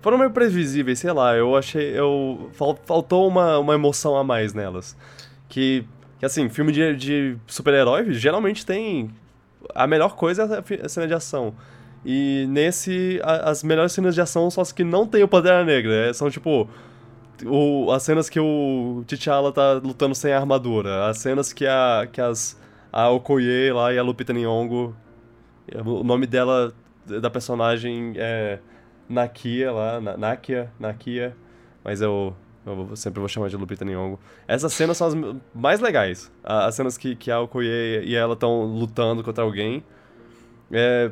Foram meio previsíveis, sei lá, eu achei. Eu, faltou uma, uma emoção a mais nelas. Que, que assim, filme de, de super-herói geralmente tem. A melhor coisa é a cena de ação. E nesse, a, as melhores cenas de ação são as que não tem o Pantera Negra. É, são tipo o, as cenas que o T'Challa tá lutando sem armadura, as cenas que a que as a Okoye lá e a Lupita Nyong'o, o nome dela da personagem é Nakia lá, Nakia, Nakia, mas eu, eu sempre vou chamar de Lupita Nyong'o. Essas cenas são as mais legais, as cenas que, que a Okoye e ela estão lutando contra alguém. É,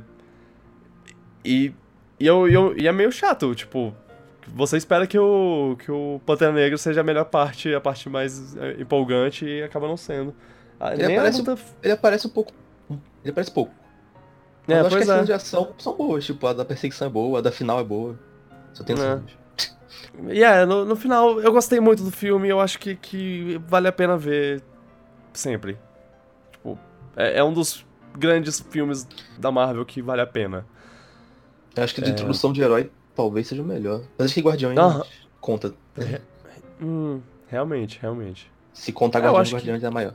e, e, eu, eu, e é meio chato, tipo, você espera que o, que o Pantera Negra seja a melhor parte, a parte mais é, empolgante e acaba não sendo. Ah, ele, aparece, luta... ele aparece um pouco. Ele aparece pouco. Mas é, eu acho que as cenas é. de ação são boas, tipo, a da perseguição é boa, a da final é boa. Só tem é. E yeah, no, no final eu gostei muito do filme eu acho que, que vale a pena ver sempre. Tipo, é, é um dos grandes filmes da Marvel que vale a pena. Eu acho que de é... introdução de herói talvez seja o melhor. Mas acho que Guardiões conta. É, hum, realmente, realmente. Se contar é, Guardiões, Guardiões que... é maior.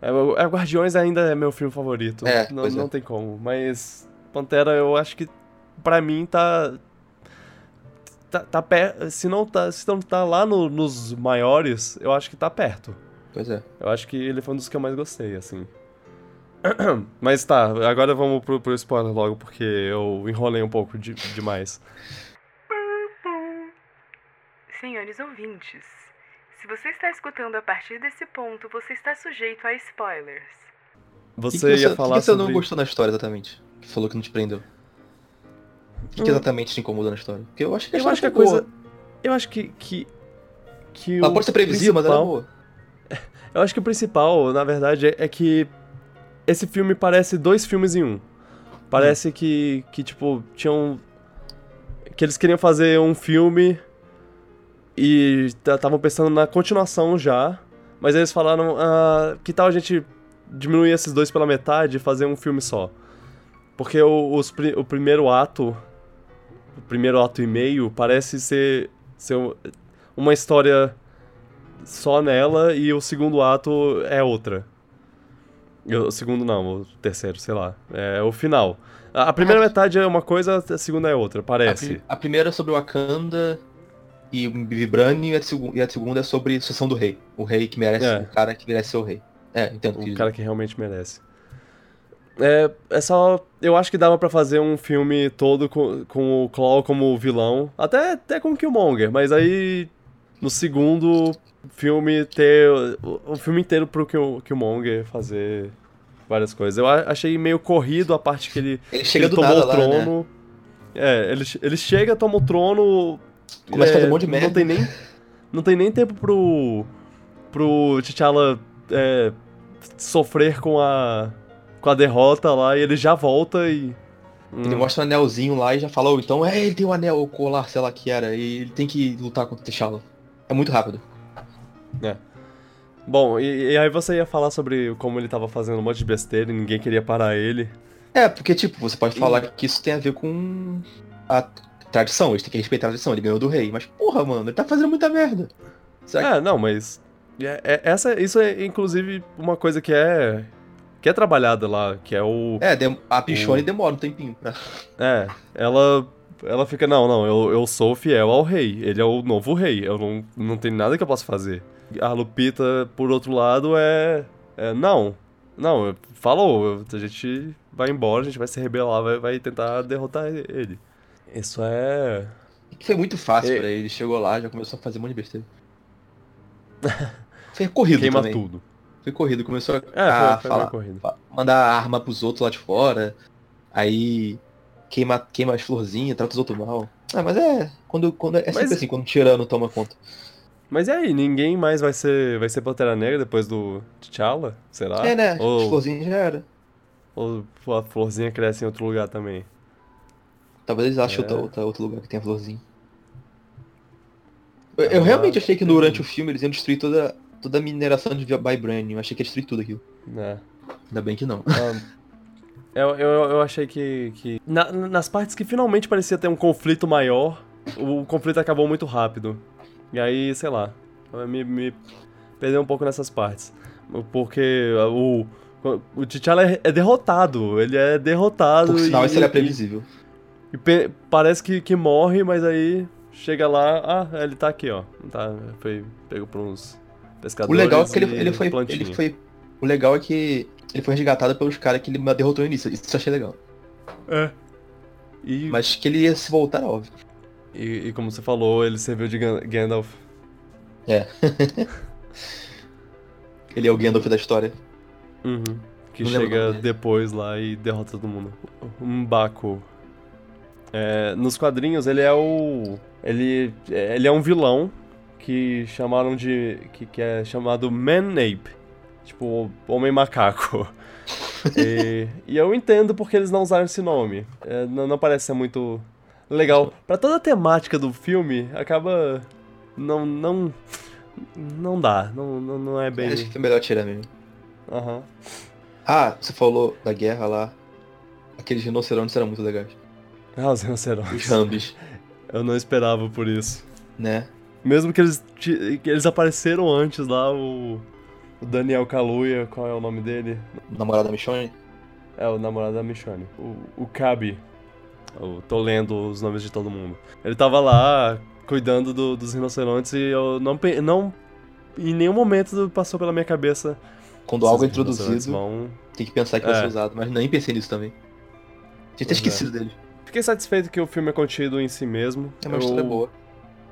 É, é, Guardiões ainda é meu filme favorito. É, não, não é. tem como. Mas Pantera, eu acho que pra mim tá. Tá, tá perto. Se não tá, se não tá lá no, nos maiores, eu acho que tá perto. Pois é. Eu acho que ele foi um dos que eu mais gostei, assim. Mas tá, agora vamos pro, pro spoiler logo, porque eu enrolei um pouco de, demais. Senhores ouvintes, se você está escutando a partir desse ponto, você está sujeito a spoilers. Você, que que ia falar que, que você sobre... não gostou da história exatamente? Que falou que não te prendeu. O que, hum. que exatamente te incomodou na história? Porque eu acho que a, eu acho que a coisa. Eu acho que. que, que Ela pode ser previsível, principal... mas ela é boa. Eu acho que o principal, na verdade, é que esse filme parece dois filmes em um. Parece hum. que, que, tipo, tinham. Que eles queriam fazer um filme e estavam pensando na continuação já. Mas eles falaram: ah, que tal a gente diminuir esses dois pela metade e fazer um filme só? Porque o, os, o primeiro ato, o primeiro ato e meio, parece ser, ser uma história só nela e o segundo ato é outra. O segundo não, o terceiro, sei lá. É o final. A primeira metade é uma coisa, a segunda é outra, parece. A, a primeira é sobre Wakanda e o Vibranium e a, e a segunda é sobre a sucessão do rei. O rei que merece, é. o cara que merece ser o rei. É, entendo. O que cara que realmente merece. É, é só. Eu acho que dava para fazer um filme todo com, com o Claw como vilão. Até, até com o Killmonger, mas aí. No segundo, filme ter. O filme inteiro pro Killmonger fazer várias coisas. Eu achei meio corrido a parte que ele, ele, chega ele tomou o trono. Lá, né? É, ele, ele chega, toma o trono. Começa é, a fazer um monte de merda. Não tem nem, não tem nem tempo pro. pro T'Challa é, sofrer com a. com a derrota lá e ele já volta e. Ele hum. mostra um anelzinho lá e já falou, então é, ele tem o um anel, o colar, sei lá que era, e ele tem que lutar contra o T'Challa. É muito rápido. É. Bom, e, e, aí você ia falar sobre como ele tava fazendo um monte de besteira e ninguém queria parar ele. É, porque, tipo, você pode falar e... que isso tem a ver com a tradição, eles têm que respeitar a tradição, ele ganhou do rei. Mas, porra, mano, ele tá fazendo muita merda. Será É, não, mas. é- é- essa, isso é inclusive uma coisa que é. que é trabalhada lá, que é o. que... É, a Pichone demora um tempinho pra... É, ela. Ela fica, não, não, eu, eu sou fiel ao rei. Ele é o novo rei. Eu não, não tem nada que eu possa fazer. A Lupita, por outro lado, é. é não. Não, falou. A gente vai embora, a gente vai se rebelar, vai, vai tentar derrotar ele. Isso é. Foi muito fácil É. pra ele. Chegou lá, já começou a fazer um monte de besteira. Foi corrido Queima também. tudo. Foi corrido. Começou a, É, a foi, falar, mandar arma pros outros lá de fora. Aí queima, queima as florzinhas, trata os outros mal. Ah, mas é. Quando, quando, é sempre Mas- assim, quando o tirano toma conta. Mas e aí, ninguém mais vai ser, vai ser Pantera Negra depois do T'Challa? Será? é, né? As Ou, florzinhas já era. ou a florzinha cresce em outro lugar também? Talvez eles achem É. outra, outro lugar que tenha florzinha. Eu, eu Ah, realmente achei que durante o filme eles iam destruir toda, toda a mineração de Vibranium. Eu achei que ia destruir tudo aquilo. né? Ainda bem que não. Ah, eu, eu, eu achei que. que na- nas partes que finalmente parecia ter um conflito maior, o conflito acabou muito rápido. E aí, sei lá, me, me perdeu um pouco nessas partes. Porque o. O T'Challa é, é derrotado, ele é derrotado Por sinal, e, isso era e- previsível. e pe- parece que, que morre, mas aí chega lá, ah, ele tá aqui, ó. Tá, foi pego por uns O pescadores legal é que ele, e ele foi. Ele foi. O legal é que ele foi resgatado pelos caras que ele derrotou no início. Isso eu achei legal. É. E, Mas que ele ia se voltar, é óbvio. E, e como você falou, ele serviu de Gan- Gandalf. Ele é o Gandalf da história. Uhum. Que Não chega depois lá e derrota todo mundo. Um Baco. É, nos quadrinhos ele é o. Ele, ele é um vilão que chamaram de. que, que é chamado Man-Ape. Tipo, Homem Macaco. e, e eu entendo porque eles não usaram esse nome. É, não, não parece ser muito legal. Pra toda a temática do filme, acaba. Não. não. Não dá. Não, não, não é bem. Acho que foi melhor tirar mesmo. Aham. Ah, você falou da guerra lá. Aqueles rinocerontes eram muito legais. Ah, os Os rinocerontes. Rambis, Eu não esperava por isso. né? Mesmo que eles, que eles apareceram antes lá, o, o Daniel Kaluuya, qual é o nome dele? Namorada da Michonne. É o namorado da Michonne. O, o Kabi. Eu tô lendo os nomes de todo mundo. Ele tava lá cuidando do- dos rinocerontes e eu não, não. Em nenhum momento passou pela minha cabeça. Quando algo é introduzido, Vão... tem que pensar que vai É. ser usado. Mas nem pensei nisso também. Tinha até é. esquecido dele. Fiquei satisfeito que o filme é contido em si mesmo. É uma Eu- história boa.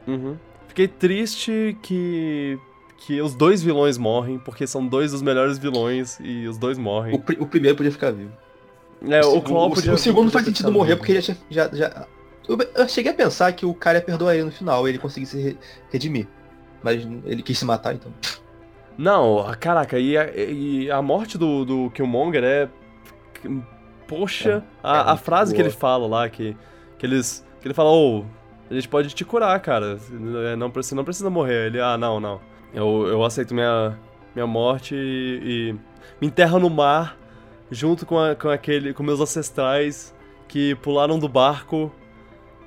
Uhum. Fiquei triste que que os dois vilões morrem, porque são dois dos melhores vilões e os dois O, morrem. pri- o primeiro podia ficar vivo. É, o, o- podia, o segundo faz sentido morrer porque ele já, já, já. Eu, cheguei a pensar que o cara ia perdoar ele no final e ele conseguir se re- redimir. Mas ele quis se matar, então. Não, caraca, e a, e a morte do, do Killmonger é. Poxa, a, é a frase que boa. ele fala lá, que, que eles. Que ele fala, ô, a gente pode te curar, cara. é, Não, você não precisa morrer. Ele, ah, não, não. Eu, eu aceito minha, minha morte e, e me enterra no mar junto com, a- com aquele. com meus ancestrais que pularam do barco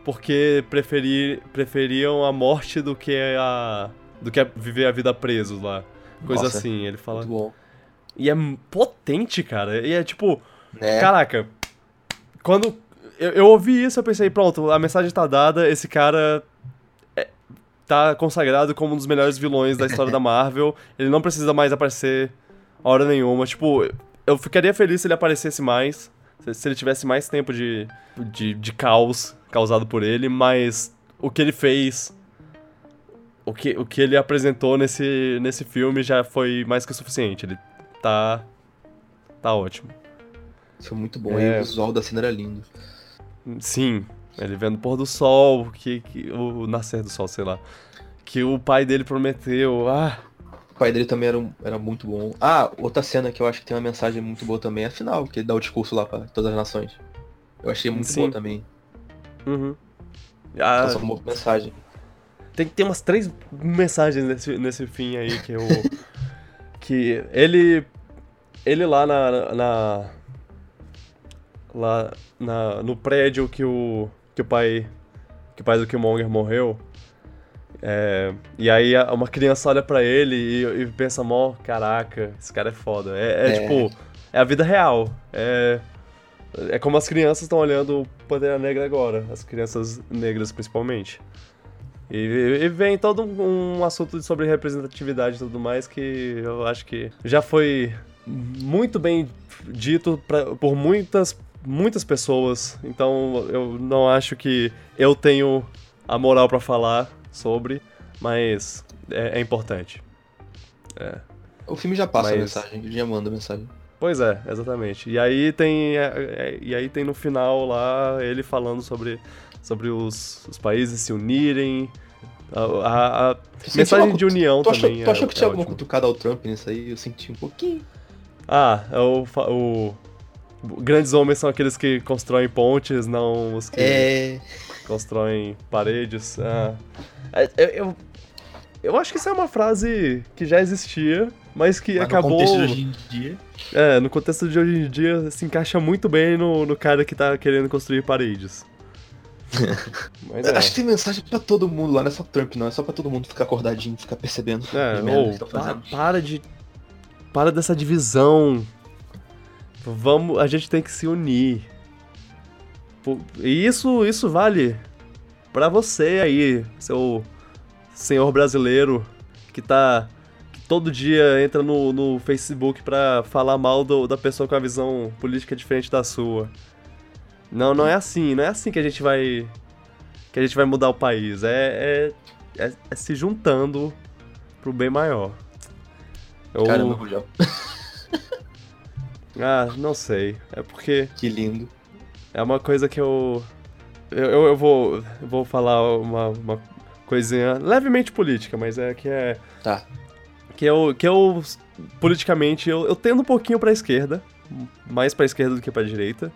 porque preferi, preferiam a morte do que a. do que a- viver a vida presos lá. Coisa Nossa, assim, ele fala. Muito bom. E é potente, cara. E é tipo, Né? caraca, quando eu, eu ouvi isso, eu pensei, pronto, a mensagem tá dada, esse cara é- tá consagrado como um dos melhores vilões da história da Marvel. Ele não precisa mais aparecer hora nenhuma. Tipo, eu ficaria feliz se ele aparecesse mais. Se, ele tivesse mais tempo de, de, de caos causado por ele, mas o que ele fez. O que, o que ele apresentou nesse, nesse filme já foi mais que o suficiente. Ele tá. tá ótimo. Isso foi muito bom. É. E o visual da cena era lindo. Sim, ele vendo o pôr do sol, que, que, o nascer do sol, sei lá. Que o pai dele prometeu. Ah, pai dele também era, era muito bom. Ah, outra cena que eu acho que tem uma mensagem muito boa também é a final, que ele dá o discurso lá pra todas as nações. Eu achei muito Sim. boa também. uhum. Ah, Essa uma mensagem. tem que ter umas três mensagens nesse, nesse fim aí que eu. que ele. Ele lá na. na lá na, no prédio que o. que o pai. que o pai do Killmonger morreu. É, e aí uma criança olha pra ele e, e pensa, mó, caraca, esse cara é foda. É, é, É. tipo, é a vida real. É, é como as crianças estão olhando o Pantera Negra agora, as crianças negras principalmente. E, e vem todo um, um assunto sobre representatividade e tudo mais que eu acho que já foi muito bem dito pra- por muitas, muitas pessoas. Então eu não acho que eu tenho a moral pra falar sobre, mas é, é importante. O filme já passa a Mas- mensagem, ele já manda a mensagem. Pois é, exatamente. E aí tem, é, é, e aí tem no final lá ele falando sobre, sobre os, os países se unirem. A, a- a mensagem uma de união Tu achou, também. tu achou é, que tinha é alguma ótimo. cutucada ao Trump nisso aí? Eu senti um pouquinho. Ah, é o, o. Grandes homens são aqueles que constroem pontes, não os que É. constroem paredes. Ah. É, eu, eu, eu acho que isso é uma frase que já existia, mas que Mas acabou. No contexto de hoje em dia. É, no contexto de hoje em dia se encaixa muito bem no, no cara que tá querendo construir paredes. Mas é. Acho que tem mensagem pra todo mundo lá, não é só Trump, não. É só pra todo mundo ficar acordadinho, ficar percebendo. É, ou, pa- para de. Para dessa divisão. Vamos. A gente tem que se unir. Pô, E isso, isso vale pra você aí, seu senhor brasileiro que tá. que todo dia entra no, no Facebook pra falar mal do- da pessoa com a visão política diferente da sua. Não, não é assim, não é assim que a gente vai. que a gente vai mudar o país. É, é, é- é se juntando pro bem maior. Eu- Caramba, Julião. Ah, não sei. É porque Que lindo. É uma coisa que eu. Eu, eu, vou, vou falar uma, uma coisinha levemente política, mas é que é. Tá. Que eu, que eu politicamente, eu, eu tendo um pouquinho pra esquerda, mais pra esquerda do que pra direita.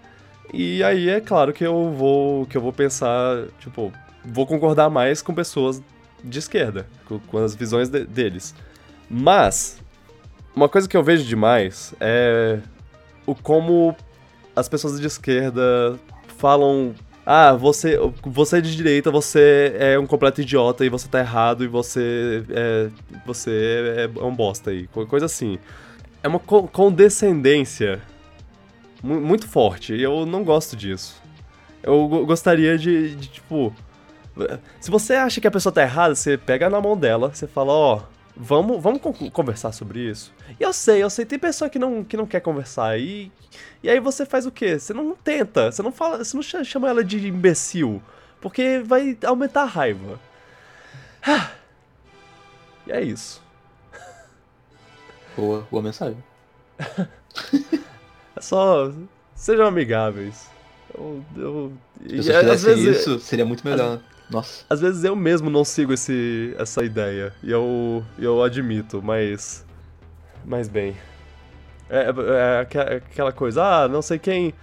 E aí é claro que eu vou que eu vou pensar, tipo, vou concordar mais com pessoas de esquerda, com, com as visões de- deles. Mas uma coisa que eu vejo demais é o como as pessoas de esquerda falam ah, você, você é de direita, você é um completo idiota e você tá errado e você é, você é um bosta aí. co- Coisa assim. É uma co- condescendência mu- muito forte e eu não gosto disso. Eu go- gostaria de, de, tipo. Se você acha que a pessoa tá errada, você pega na mão dela, você fala, ó, vamos, vamos con- conversar sobre isso. E eu sei, eu sei, tem pessoa que não, que não quer conversar. E, e aí você faz o quê? Você não tenta, você não fala, você não cha- chama ela de imbecil, porque vai aumentar a raiva. E é isso. Boa, boa mensagem. É só. Sejam amigáveis. Eu. eu Se e você às vezes, isso, seria muito melhor. Nossa. às vezes eu mesmo não sigo esse, essa ideia. E eu, eu admito, mas. Mas bem. É, é aque- aquela coisa, ah, não sei quem.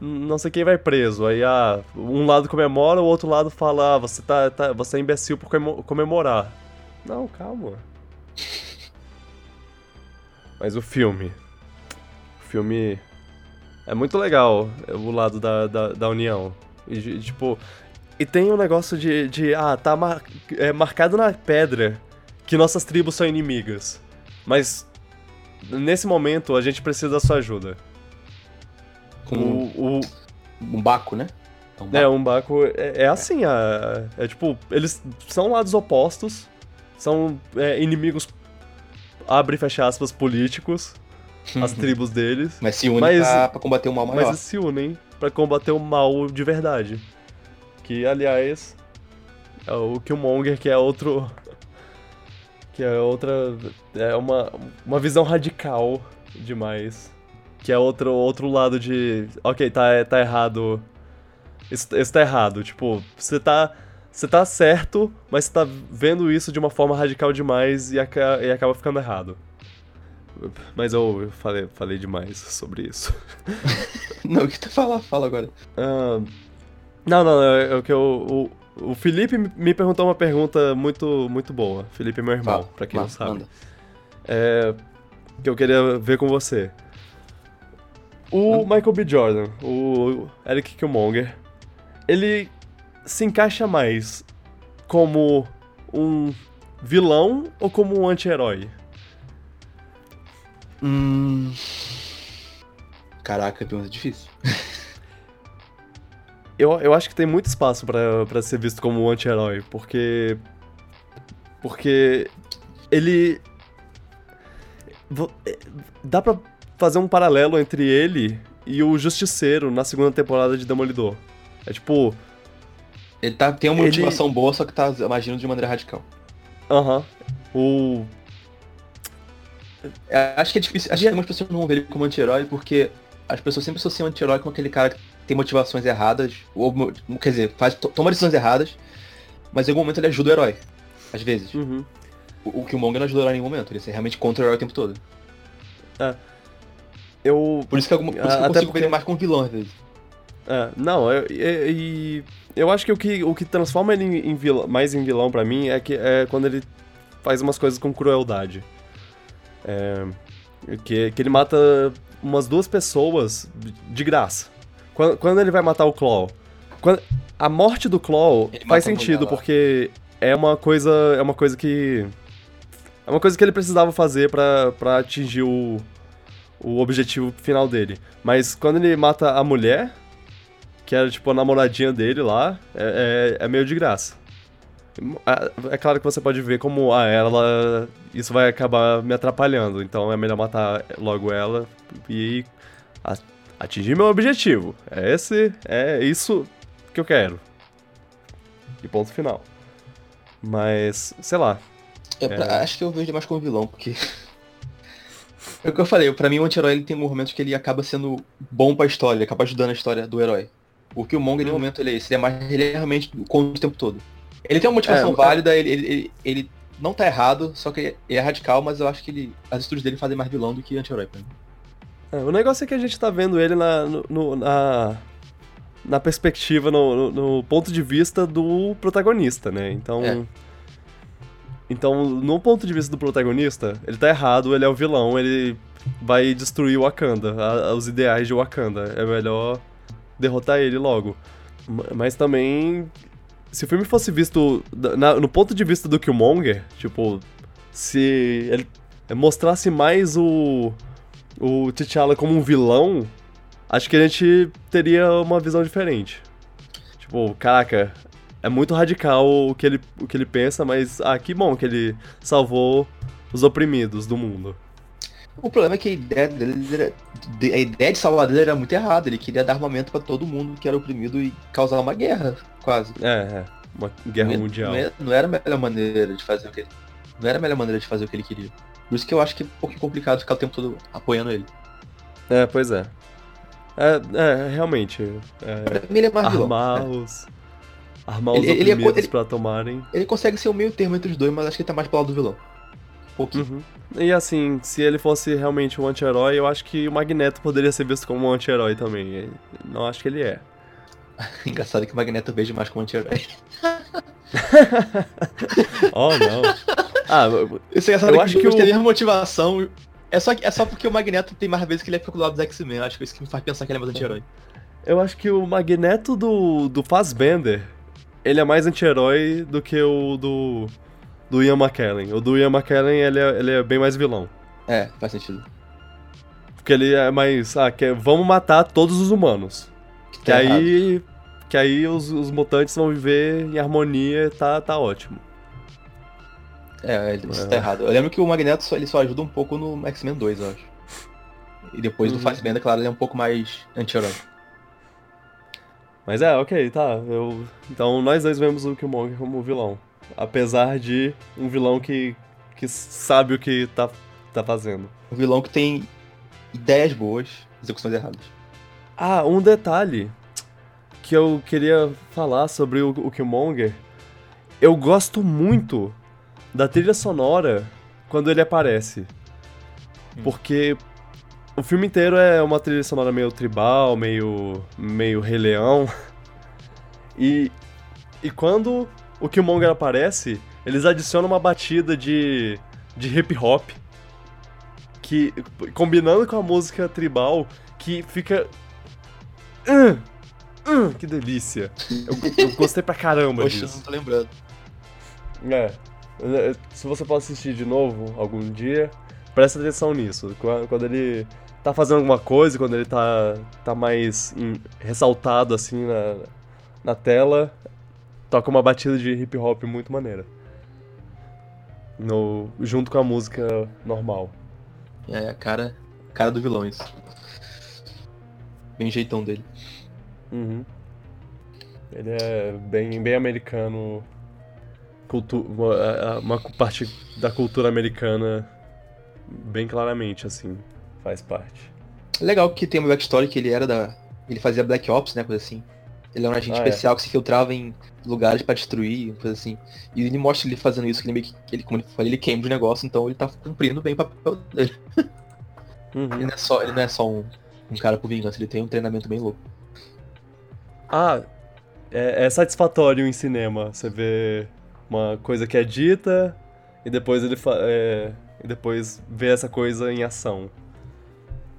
Não sei quem vai preso. Aí ah, um lado comemora, o outro lado fala, ah, você, tá, tá, você é imbecil por comemo- comemorar. Não, calma. Mas o filme. O filme. É muito legal o lado da, da, da união. E, tipo. E tem um negócio de. de ah, tá mar- é, marcado na pedra que nossas tribos são inimigas. Mas. Nesse momento a gente precisa da sua ajuda. Com O, o, um baco, né? um é, um Baco é, é assim, a- é, tipo, eles são lados opostos, são é, inimigos, abre e fecha aspas, políticos, as tribos deles, Mas se une Mas- pra, pra combater o mal mas maior. eles se unem pra combater o mal de verdade. Que, aliás, é o Killmonger, que é outro... Que é outra... É uma, uma visão radical demais. Que é outro, outro lado de... Ok, tá, tá errado... Isso, isso tá errado. Tipo, você tá... Você tá certo, mas você tá vendo isso de uma forma radical demais e, aca- e acaba ficando errado. Mas eu, falei, falei demais sobre isso. Não, o que tu fala? Fala agora. Ah, não, não, é, é o que eu, o, o Felipe me- perguntou uma pergunta muito, muito boa. Felipe é meu irmão, Fala, pra quem não sabe. manda. É, que eu queria ver com você. O Michael B. Jordan, o Eric Killmonger, ele se encaixa mais como um vilão ou como um anti-herói? Hum... Caraca, pergunta difícil. Eu, eu acho que tem muito espaço pra pra ser visto como um anti-herói, porque. Porque. Ele. é, Dá pra fazer um paralelo entre ele e o Justiceiro na segunda temporada de Demolidor. É tipo. Ele tá, tem uma Ele- motivação boa, só que tá agindo de maneira radical. Aham. O. É, acho que é difícil. Acho que algumas pessoas não vão ver ele como anti-herói porque as pessoas sempre associam anti-herói com aquele cara que tem motivações erradas, ou quer dizer, faz, to- toma decisões erradas, mas em algum momento ele ajuda o herói. Às vezes. Uhum. O, o Killmonger não ajuda o herói em nenhum momento, ele é realmente contra o herói o tempo todo. Eu. Por isso que, alguma, por isso que Ah, eu até consigo ver porque- ele mais como vilão às vezes. É, não, eu- e, e eu acho que o que, o que transforma ele em, em vilão, mais em vilão pra mim é, que, é quando ele faz umas coisas com crueldade. É, que, que ele mata umas duas pessoas de graça. Quando, quando ele vai matar o Claw. Quando, a morte do Claw Ele faz a sentido, porque é uma coisa. É uma coisa que. É uma coisa que ele precisava fazer pra, pra atingir o, o objetivo final dele. Mas quando ele mata a mulher, que era tipo a namoradinha dele lá, é, é, é meio de graça. É- É claro que você pode ver como ah, ela. Isso vai acabar me atrapalhando, então é melhor matar logo ela e a- atingir meu objetivo. É esse. É isso que eu quero. E ponto final. Mas, sei lá. É, pra- É. Acho que eu vejo ele mais como vilão, porque. É o que eu falei, pra mim o anti-herói tem momentos que ele acaba sendo bom pra história, ele acaba ajudando a história do herói. O Killmonger, em Uhum. um momento, ele é esse, ele é mais. Ele é realmente contra o tempo todo. Ele tem uma motivação É, válida, ele, ele, ele, ele não tá errado, só que é radical, mas eu acho que ele. As atitudes dele fazem mais vilão do que anti-herói pra mim. É, o negócio é que a gente tá vendo ele na, no- na, na perspectiva, no, no- no ponto de vista do protagonista, né? Então. É. Então, no ponto de vista do protagonista, ele tá errado, ele é o vilão, ele vai destruir Wakanda, a- os ideais de Wakanda. É melhor derrotar ele logo. Ma- Mas também, se o filme fosse visto na- no ponto de vista do Killmonger, tipo, se ele mostrasse mais o, o T'Challa como um vilão, acho que a gente teria uma visão diferente. Tipo, caraca, é muito radical o que ele, o que ele pensa, mas ah, que bom que ele salvou os oprimidos do mundo. O problema é que a ideia dele era, a ideia de salvar dele era muito errada. Ele queria dar armamento pra todo mundo que era oprimido e causar uma guerra, quase. É, é, uma guerra não, é- mundial. Não, é- não era a melhor maneira de fazer o que ele. Não era a melhor maneira de fazer o que ele queria. Por isso que eu acho que é um pouquinho complicado ficar o tempo todo apoiando ele. É, pois é. É, é realmente. É, Pra mim ele é mais vilão. armar É. os. Armar Ele- os ele é oprimidos ele- pra tomarem. Ele consegue ser o meio termo entre os dois, mas acho que ele tá mais pro lado do vilão. Um pouquinho. Uhum. E assim, se ele fosse realmente um anti-herói, eu acho que o Magneto poderia ser visto como um anti-herói também. Não acho que ele é. Engraçado que o Magneto eu vejo mais como anti-herói. Oh, não. Ah, Isso é engraçado Eu que acho que têm a mesma motivação. É só, é só porque o Magneto tem mais vezes que ele é lado dos X-Men. Acho que é isso que me faz pensar que ele é mais anti-herói. eu acho que o Magneto do, do Fassbender, ele é mais anti-herói do que o do, do Ian McKellen. O do Ian McKellen, ele é, ele é bem mais vilão. É, faz sentido. Porque ele é mais, ah, que é, vamos matar todos os humanos. Que Tá errado. Que aí os, os mutantes vão viver em harmonia, tá, tá ótimo. É, ele- isso É. tá errado. Eu lembro que o Magneto só, ele só ajuda um pouco no X-Men 2, eu acho. E depois Uhum. do Fassbender, claro, ele é um pouco mais anti-herói. Mas é, ok, tá. Eu... Então nós dois vemos o Killmonger como vilão. Apesar de um vilão que, que sabe o que tá, tá fazendo. Um vilão que tem ideias boas, execuções erradas. Ah, um detalhe que eu queria falar sobre o, o Killmonger. Eu gosto muito da trilha sonora quando ele aparece. Porque o filme inteiro é uma trilha sonora meio tribal, meio, meio Rei Leão. E, e quando o Killmonger aparece, eles adicionam uma batida de, de hip hop. Que, combinando com a música tribal, que fica. Hum, hum, que delícia! Eu, eu gostei pra caramba Poxa, eu disso. não tô lembrando. É. É, Se você pode assistir de novo algum dia, presta atenção nisso. Qua- Quando ele tá fazendo alguma coisa, quando ele tá, tá mais em- ressaltado assim na, na tela, toca uma batida de hip hop muito maneira. No, junto com a música normal. É a cara, cara do vilão isso. Bem jeitão dele. Uhum. Ele é bem, bem americano. Cultu uma, a- a- uma parte da cultura americana bem claramente, assim, faz parte. Legal que tem uma backstory que ele era da. Ele fazia Black Ops, né? Coisa assim. Ele é um agente Ah, é. especial que se filtrava em lugares pra destruir, coisa assim. E ele mostra ele fazendo isso, que ele meio que. Ele, como ele falou, ele queima o negócio, então ele tá cumprindo bem o papel dele. Ele Uhum. não é só, ele não é só um, um cara por vingança, ele tem um treinamento bem louco. Ah, é, é satisfatório em cinema. Você vê uma coisa que é dita e depois ele é, e depois vê essa coisa em ação.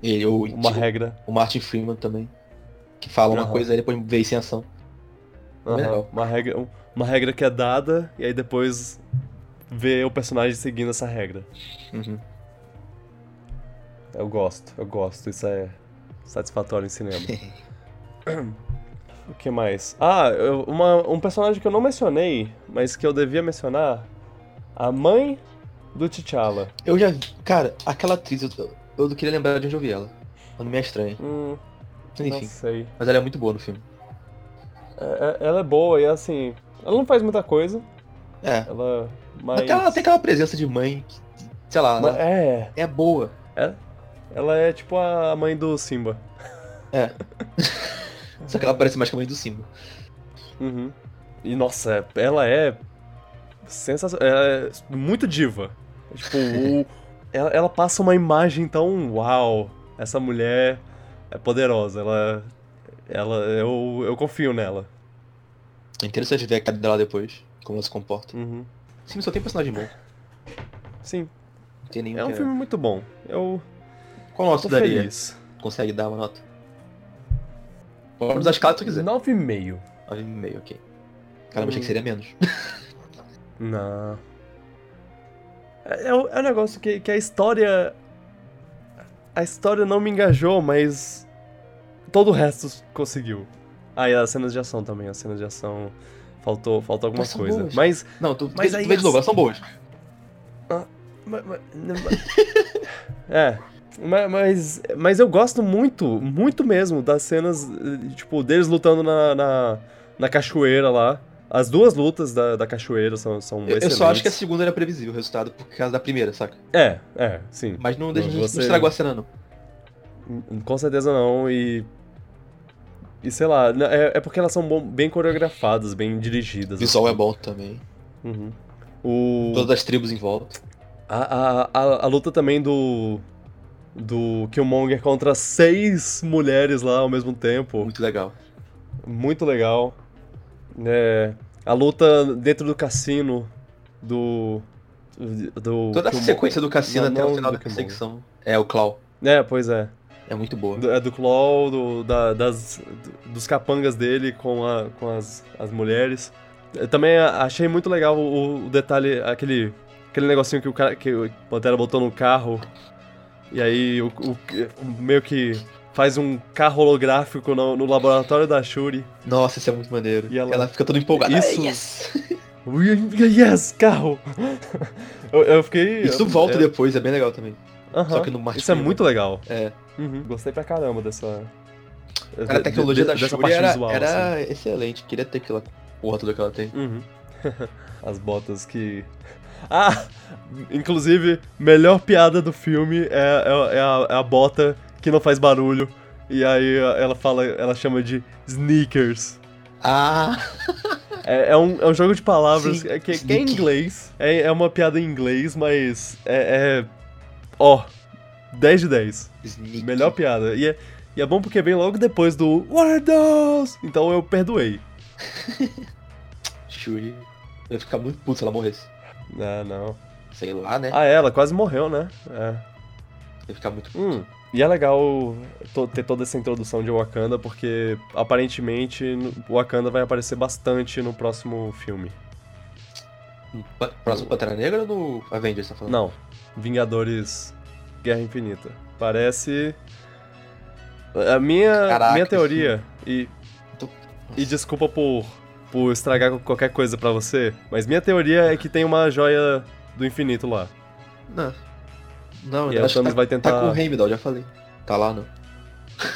Ele, o, Uma regra. o Martin Freeman também. Que fala uma Aham. coisa e depois vê isso em ação. Legal. Uma regra, um- uma regra que é dada e aí depois vê o personagem seguindo essa regra. Uhum. Eu gosto, eu gosto. Isso é satisfatório em cinema. o que mais? Ah, eu- uma- um personagem que eu não mencionei, mas que eu devia mencionar. A mãe do T'Challa. Eu já. Cara, aquela atriz, eu, eu não queria lembrar de onde eu vi ela. Ela não me é estranha. Hum, não Enfim. sei. Mas ela é muito boa no filme. É- é- ela é boa e assim. Ela não faz muita coisa. É. Ela. Mas. Até ela tem aquela presença de mãe que, sei lá, mas- é. é boa. Ela é tipo a mãe do Simba. É. Só que ela parece mais que a mãe do Simba. Uhum. E nossa, ela é sensacional. Ela é muito diva. Tipo, o- ela, ela passa uma imagem tão uau. Essa mulher é poderosa. Ela. Ela. Eu, eu confio nela. É interessante ver a cara dela depois, como ela se comporta. Uhum. Sim, só tem personagem bom. Sim, Não tem nenhum é um que filme muito bom. Eu Qual nota daria? feliz. Consegue dar uma nota? Pode usar a escala que tu quiser. 9,5. 9,5, ok. Caramba, achei que seria menos. Não. É, é, um- é um negócio que, que a história. A história não me engajou, mas. Todo o resto conseguiu. Ah, e as cenas de ação também. As cenas de ação. Faltou, faltou alguma Mas coisa. boas. Mas. Não, tu, Mas tu aí vê de novo, elas são boas. ma- ma- é. Ma- Mas, mas eu gosto muito, muito mesmo das cenas, eh, tipo, deles lutando na, na, na cachoeira lá. As duas lutas da, da cachoeira são, são Eu, eu excelentes. só acho que a segunda era previsível o resultado por causa da primeira, saca? É, é, sim. Mas não, deixa, Não, não você- estragou a cena, não. Com certeza não, e. E sei lá, é, é porque elas são bom- bem coreografadas, bem dirigidas. O visual é assim. bom também. Uhum. O, Todas as tribos em volta. a, a, a, a luta também do. Do Killmonger contra seis mulheres lá ao mesmo tempo. Muito legal. Muito legal. É, a luta dentro do cassino do. do Toda a sequência do cassino até o final da perseguição é o Claw. É, pois é. É muito boa. Do- É do Claw, do, da- das, dos capangas dele com, a, com as, as mulheres. Eu também achei muito legal o, o detalhe, aquele, aquele negocinho que o, cara, que o Pantera botou no carro. E aí o, o- meio que faz um carro holográfico no, no laboratório da Shuri. Nossa, isso é muito maneiro. E ela- ela... fica toda empolgada. Isso- Ah, yes! Yes, carro! eu, eu fiquei. Isso volta é, depois, é bem legal também. aham. Só que no Martin Isso é muito legal. É. Uhum, Gostei pra caramba dessa. Cara, a tecnologia de- da dessa Shuri era, visual, assim. era excelente. Queria ter aquela porra toda que ela tem. Uhum. As botas que. Ah! Inclusive, melhor piada do filme é, é, é a, é a bota que não faz barulho. E aí ela fala, ela chama de sneakers. Ah! É, é um, é um jogo de palavras Sim, que, que é em inglês. É, é uma piada em inglês, mas é. é ó, 10 de 10. Sneak. Melhor piada. E é, e é bom porque vem logo depois do What are those? Então eu perdoei. Shuri. Eu ia ficar muito puto se ela morresse. Ah, não. Sei lá, né? Ah, é, ela quase morreu, né? É. Ia ficar muito. Hum, e é legal ter toda essa introdução de Wakanda, porque aparentemente Wakanda vai aparecer bastante no próximo filme. Próximo Pantera Negra ou no Avengers, tá falando? Não. Vingadores Guerra Infinita. Parece. A minha, Caraca, minha teoria, e, Tô- e desculpa por, por estragar qualquer coisa pra você, mas minha teoria é que tem uma joia do infinito lá. Não. Não, E eu acho que tá, vai tentar- tá com o Heimdall, já falei. Tá lá, não.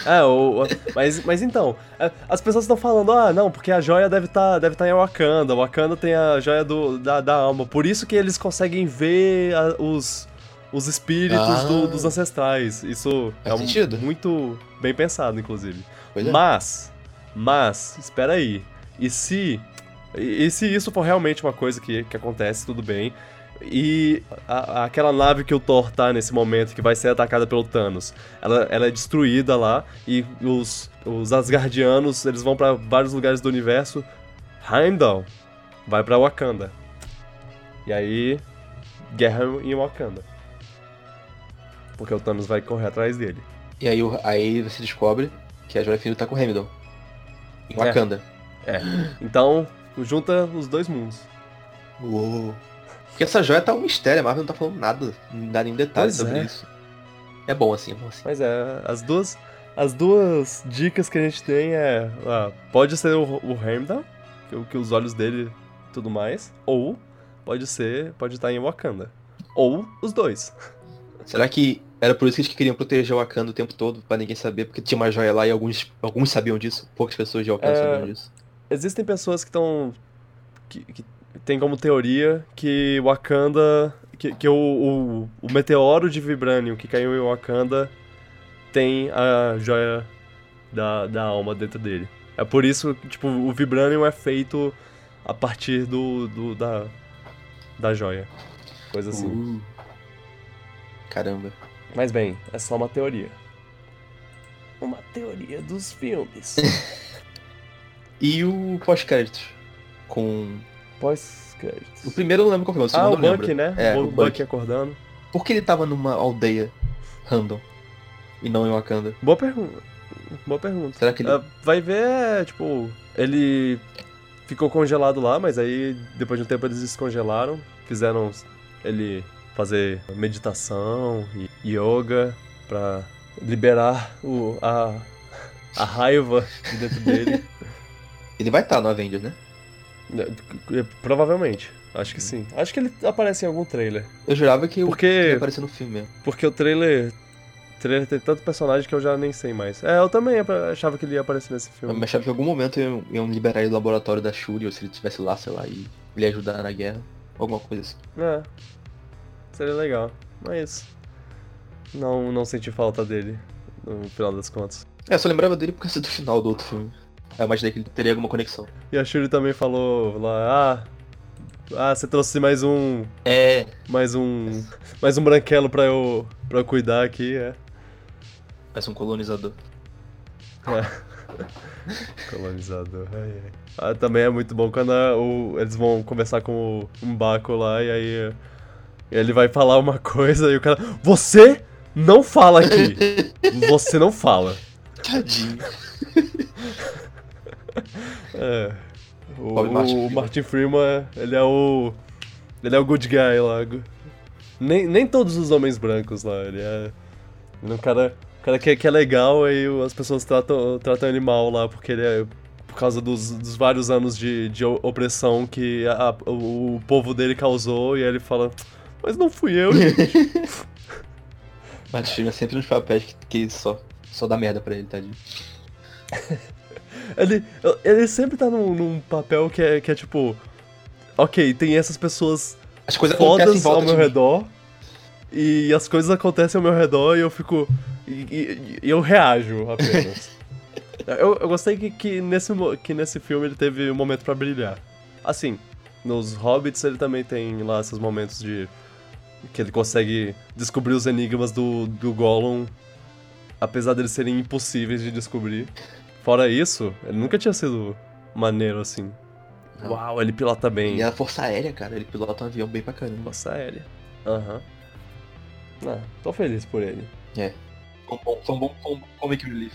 É, o, o- mas, mas então, é, as pessoas estão falando, ah, não, porque a joia deve estar deve tá em Wakanda, Wakanda tem a joia do, da, da alma, por isso que eles conseguem ver a- os, os espíritos Ah. do- dos ancestrais. Isso Faz é um- sentido. muito bem pensado, inclusive. É. Mas, mas, espera aí. E se, e se isso for realmente uma coisa que, que acontece, tudo bem. E a- aquela nave que o Thor tá nesse momento, que vai ser atacada pelo Thanos, ela, ela é destruída lá e os, os Asgardianos, eles vão pra vários lugares do universo. Heimdall vai pra Wakanda. E aí, guerra em Wakanda. Porque o Thanos vai correr atrás dele. E aí, aí você descobre que a Joia Infinita tá com o Heimdall. Em É. Wakanda. Então, junta os dois mundos. Uou. Porque essa joia tá um mistério, a Marvel não tá falando nada, não dá nenhum detalhe Pois sobre é. isso. É bom assim, é bom assim. Mas é, as duas, as duas dicas que a gente tem é, ah, pode ser o, o Heimdall, que, que os olhos dele e tudo mais, ou pode ser, pode estar em Wakanda. Ou os dois. Será que era por isso que eles queriam proteger o Wakanda o tempo todo, pra ninguém saber, porque tinha uma joia lá e alguns, alguns sabiam disso, poucas pessoas de Wakanda É. sabiam disso. Existem pessoas que estão. que, que tem como teoria que Wakanda. que, que o, o, o meteoro de Vibranium que caiu em Wakanda tem a joia da, da alma dentro dele. É por isso que, tipo, o Vibranium é feito a partir do, do da, da joia. Coisa assim. Uh. Caramba. Mas bem, é só uma teoria. Uma teoria dos filmes. E o pós-créditos? Com. O Pós-créditos. primeiro eu não lembro qual foi, o Ah, segundo o eu. Bucky, né? É, o o Bucky Bucky. acordando. Por que ele tava numa aldeia random? E não em Wakanda? Boa pergunta. Boa pergunta. Será que ele. Ah, vai ver, é, tipo, ele ficou congelado lá, mas aí depois de um tempo eles descongelaram, fizeram ele fazer meditação e yoga pra liberar o, a, a raiva de dentro dele. Ele vai estar no Avengers, né? É, Provavelmente. Acho que sim. Acho que ele aparece em algum trailer. Eu jurava que ele ia Porque, aparecer no filme mesmo. porque o trailer. O trailer tem tanto personagem que eu já nem sei mais. É, eu também achava que ele ia aparecer nesse Eu filme. achava que em algum momento iam, iam liberar ele do laboratório da Shuri, ou se ele estivesse lá, sei lá, e ele ia ajudar na guerra. Alguma coisa assim. É. Seria legal. Mas. Não, não senti falta dele. No final das contas. É, eu só lembrava dele por causa do final do outro filme. Eu imaginei que ele teria alguma conexão. E a Shuri também falou lá, ah. Ah, você trouxe mais um. É. Mais um. Mais um branquelo pra eu. pra eu cuidar aqui, é. Parece um colonizador. Colonizador. ai, ai. Ah, também é muito bom quando a- o- eles vão conversar com o um Baco lá e aí ele vai falar uma coisa e o cara. Você não fala aqui! Você não fala. Tadinho. É. O, Martin o Freeman. Martin Freeman, ele é o. Ele é o good guy lá. Nem, nem todos os homens brancos lá, ele é. Ele é um cara. Um cara que, é- que é legal e as pessoas tratam, tratam ele mal lá, porque ele é. Por causa dos, dos vários anos de, de opressão que a- o, o povo dele causou, e aí ele fala. Mas não fui eu, gente." Mas chega sempre nos papéis que, que só, só dá merda pra ele, tadinho. Ele, ele sempre tá num, num papel que é, que é tipo. Ok, tem essas pessoas As coisas fodas ao meu redor. E as coisas acontecem ao meu redor e eu fico. E, e- e eu reajo apenas. eu, eu gostei que, que, nesse, que nesse filme ele teve um momento pra brilhar. Assim, nos Hobbits ele também tem lá esses momentos de. que ele consegue descobrir os enigmas do, do Gollum, apesar deles serem impossíveis de descobrir. Fora isso, ele nunca tinha sido maneiro assim. Não. Uau, ele pilota bem. É a força aérea, cara. Ele pilota um avião bem pra caramba. Força aérea. Aham. Ah, tô feliz por ele. Foi um bom, foi um bom, foi um bom comic relief.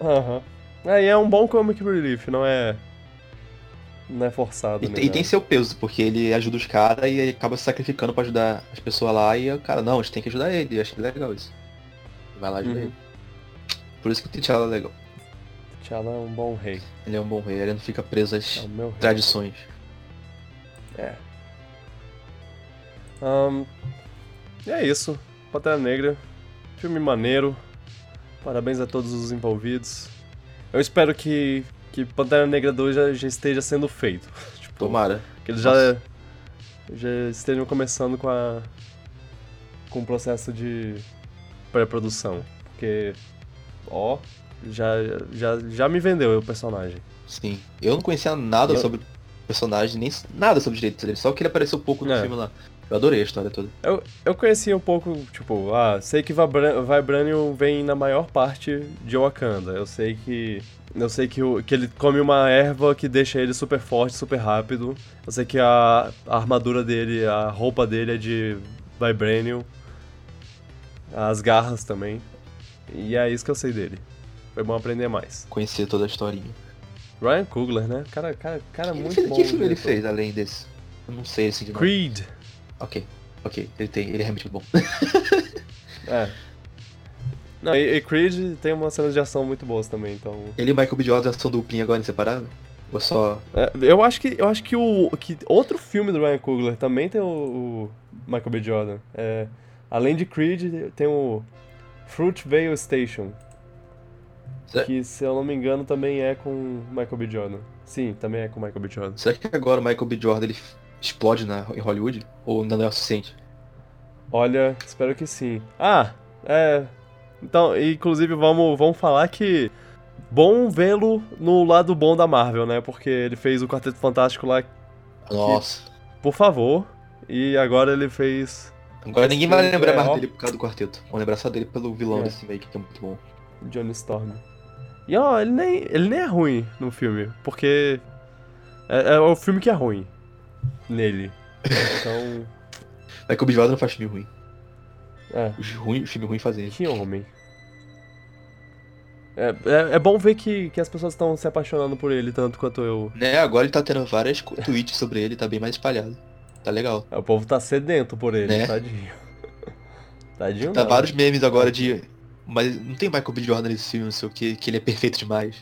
Aham. Aí é um bom comic relief, não é. não é forçado. E, tem- e tem nada. seu peso, porque ele ajuda os caras e acaba se sacrificando pra ajudar as pessoas lá e o cara, não, a gente tem que ajudar ele, eu acho que é legal isso. Vai lá ajudar Uhum. ele. Por isso que o T'Challa é legal. T'Challa é um bom rei. Ele é um bom rei, ele não fica preso É às rei. tradições. É. Ahn, e é isso. Pantera Negra. Filme maneiro. Parabéns a todos os envolvidos. Eu espero que, que Pantera Negra 2 já, já esteja sendo feito. tipo, Tomara. que eles já, Nossa. já estejam começando com a. com o processo de pré-produção. Porque, ó, já, já, já me vendeu o personagem. Sim. Eu não conhecia nada Eu- sobre o personagem, nem nada sobre os direitos dele, só que ele apareceu pouco no É. filme lá. Eu adorei a história toda. Eu, eu conhecia um pouco, tipo, ah, sei que Vibra- Vibranium vem na maior parte de Wakanda. Eu sei que. Eu sei que, o, que ele come uma erva que deixa ele super forte, super rápido. Eu sei que a, a armadura dele, a roupa dele é de Vibranium. As garras também. E é isso que eu sei dele. Foi bom aprender mais. Conhecer toda a historinha. Ryan Coogler, né? Cara, cara, cara Que muito bom. que filme ele diretor. fez além desse? Eu não sei assim de nome. Creed. Ok, ok. Ele tem. Ele é realmente bom. É. Não, e, e Creed tem umas cenas de ação muito boas também, então. Ele e Michael B. Jordan são duplinha agora inseparável? Ou só. É, eu acho que eu acho que o que outro filme do Ryan Coogler também tem o, o Michael B. Jordan. É, além de Creed, tem o Fruitvale Station, Que se eu não me engano também é com Michael B. Jordan. Sim, também é com Michael B. Jordan. será que agora o Michael B. Jordan ele explode na, em Hollywood? Ou ainda não é o suficiente? Olha, espero que sim. Ah, é. Então, inclusive vamos vamos falar que bom vê-lo no lado bom da Marvel, né? Porque ele fez o Quarteto Fantástico lá, Nossa. por favor, e agora ele fez Agora ninguém vai lembrar É, mais ó. dele por causa do quarteto. Vão lembrar só dele pelo vilão É. desse meio que é muito bom. Johnny Storm. E ó, ele nem, ele nem é ruim no filme, porque é, é o filme que é ruim nele. Então, Michael B. Jordan não faz filme ruim. é, Os ruim, filme ruim fazem ele. que homem. É, é, é bom ver que, que as pessoas estão se apaixonando por ele tanto quanto eu. Né, agora ele tá tendo várias tweets sobre ele, tá bem mais espalhado. Tá legal. O povo tá sedento por ele, Né? tadinho. Tadinho Tá não. vários memes agora de. Mas não tem Michael B. Jordan nesse filme, não sei o que, que ele é perfeito demais.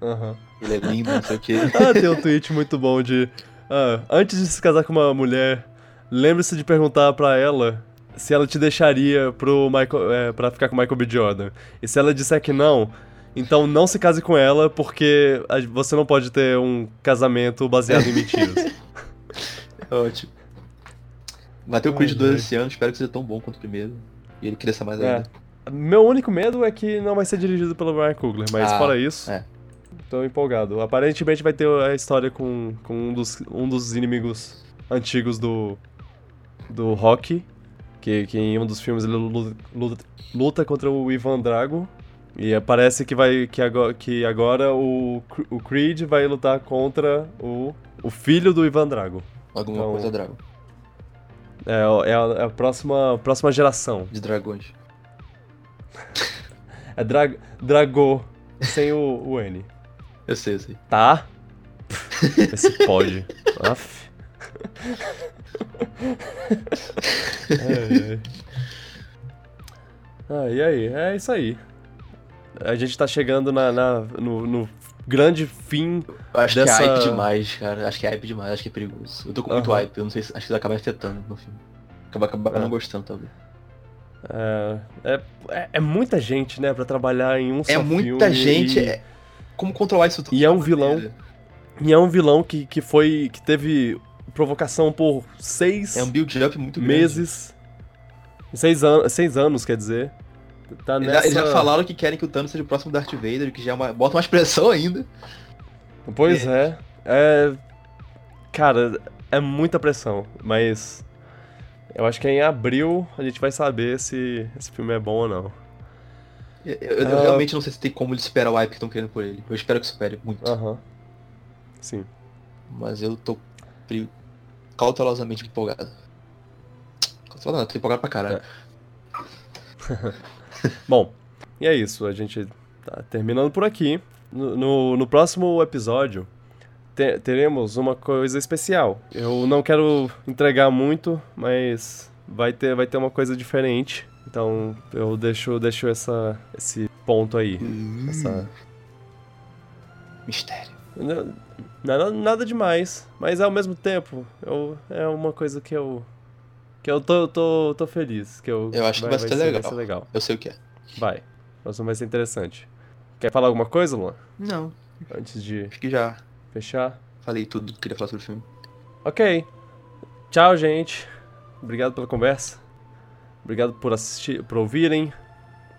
Aham. Ele é lindo, não sei o que. Ah, tem um tweet muito bom de. ah, antes de se casar com uma mulher, lembre-se de perguntar pra ela se ela te deixaria pro Michael, é, pra ficar com o Michael B. Jordan. E se ela disser que não, então não se case com ela, porque você não pode ter um casamento baseado em mentiras. Ótimo. Bateu o Creed 2 ai. esse ano, espero que seja tão bom quanto o primeiro. E ele cresça mais É. ainda. Meu único medo é que não vai ser dirigido pelo Ryan Coogler, mas Ah, fora isso, é. tô empolgado. Aparentemente vai ter a história com, com um, dos, um dos inimigos antigos do, do Rock, que, que em um dos filmes ele luta, luta, luta contra o Ivan Drago. E parece que, vai, que, agora, que agora o, o Creed vai lutar contra o, o filho do Ivan Drago. Alguma Então- coisa Dragon. É, a- é a, é a próxima, próxima geração. De dragões. É Dra Dragô, sem o, o N. Eu sei, eu sei. Tá? Esse pode. Aff. ai, ai. Ah, aí? É isso aí. A gente tá chegando na, na- no, no grande fim. Eu acho Dessa- que é hype demais, cara. Acho que é hype demais, acho que é perigoso. Eu tô com muito hype, eu não sei se. Acho que isso acaba afetando no filme. Acaba, acaba É. não gostando, talvez. É, é, é- é muita gente, né, pra trabalhar em um só É muita gente. E, é- Como controlar isso tudo? E é um vilão. maneira? e é um vilão que, que foi. que teve provocação por seis É um build-up muito grande. meses. Seis, an seis anos, quer dizer. Tá Eles, nessa... já, eles já falaram que querem que o Thanos seja o próximo Darth Vader, que já é uma, bota mais pressão ainda. Pois é. É. Cara, é muita pressão, mas. Eu acho que em abril a gente vai saber se esse filme é bom ou não. Eu, eu- Ah. realmente não sei se tem como eles superar o hype que estão querendo por ele. Eu espero que supere muito. Aham. Sim. Mas eu tô cautelosamente empolgado. Cautelosamente, não, tô empolgado pra caralho. Bom, e é isso. A gente tá terminando por aqui. No, no, no próximo episódio, te- teremos uma coisa especial. Eu não quero entregar muito, mas vai ter, vai ter uma coisa diferente. Então eu deixo, deixo essa, esse ponto aí. Essa, Mistério. Não- Nada, nada demais, mas ao mesmo tempo eu, é uma coisa que eu. que eu tô, tô, tô feliz. Que eu, Eu acho que vai ser legal. Vai ser legal. Eu sei o que é. Vai. Vai ser interessante. Quer falar alguma coisa, Luan? Não, Antes de acho que já fechar? falei tudo que queria falar sobre o filme. Ok. Tchau, gente. Obrigado pela conversa. Obrigado por assistir, por ouvirem.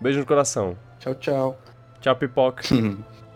Beijo no coração. Tchau, tchau. Tchau, pipoca.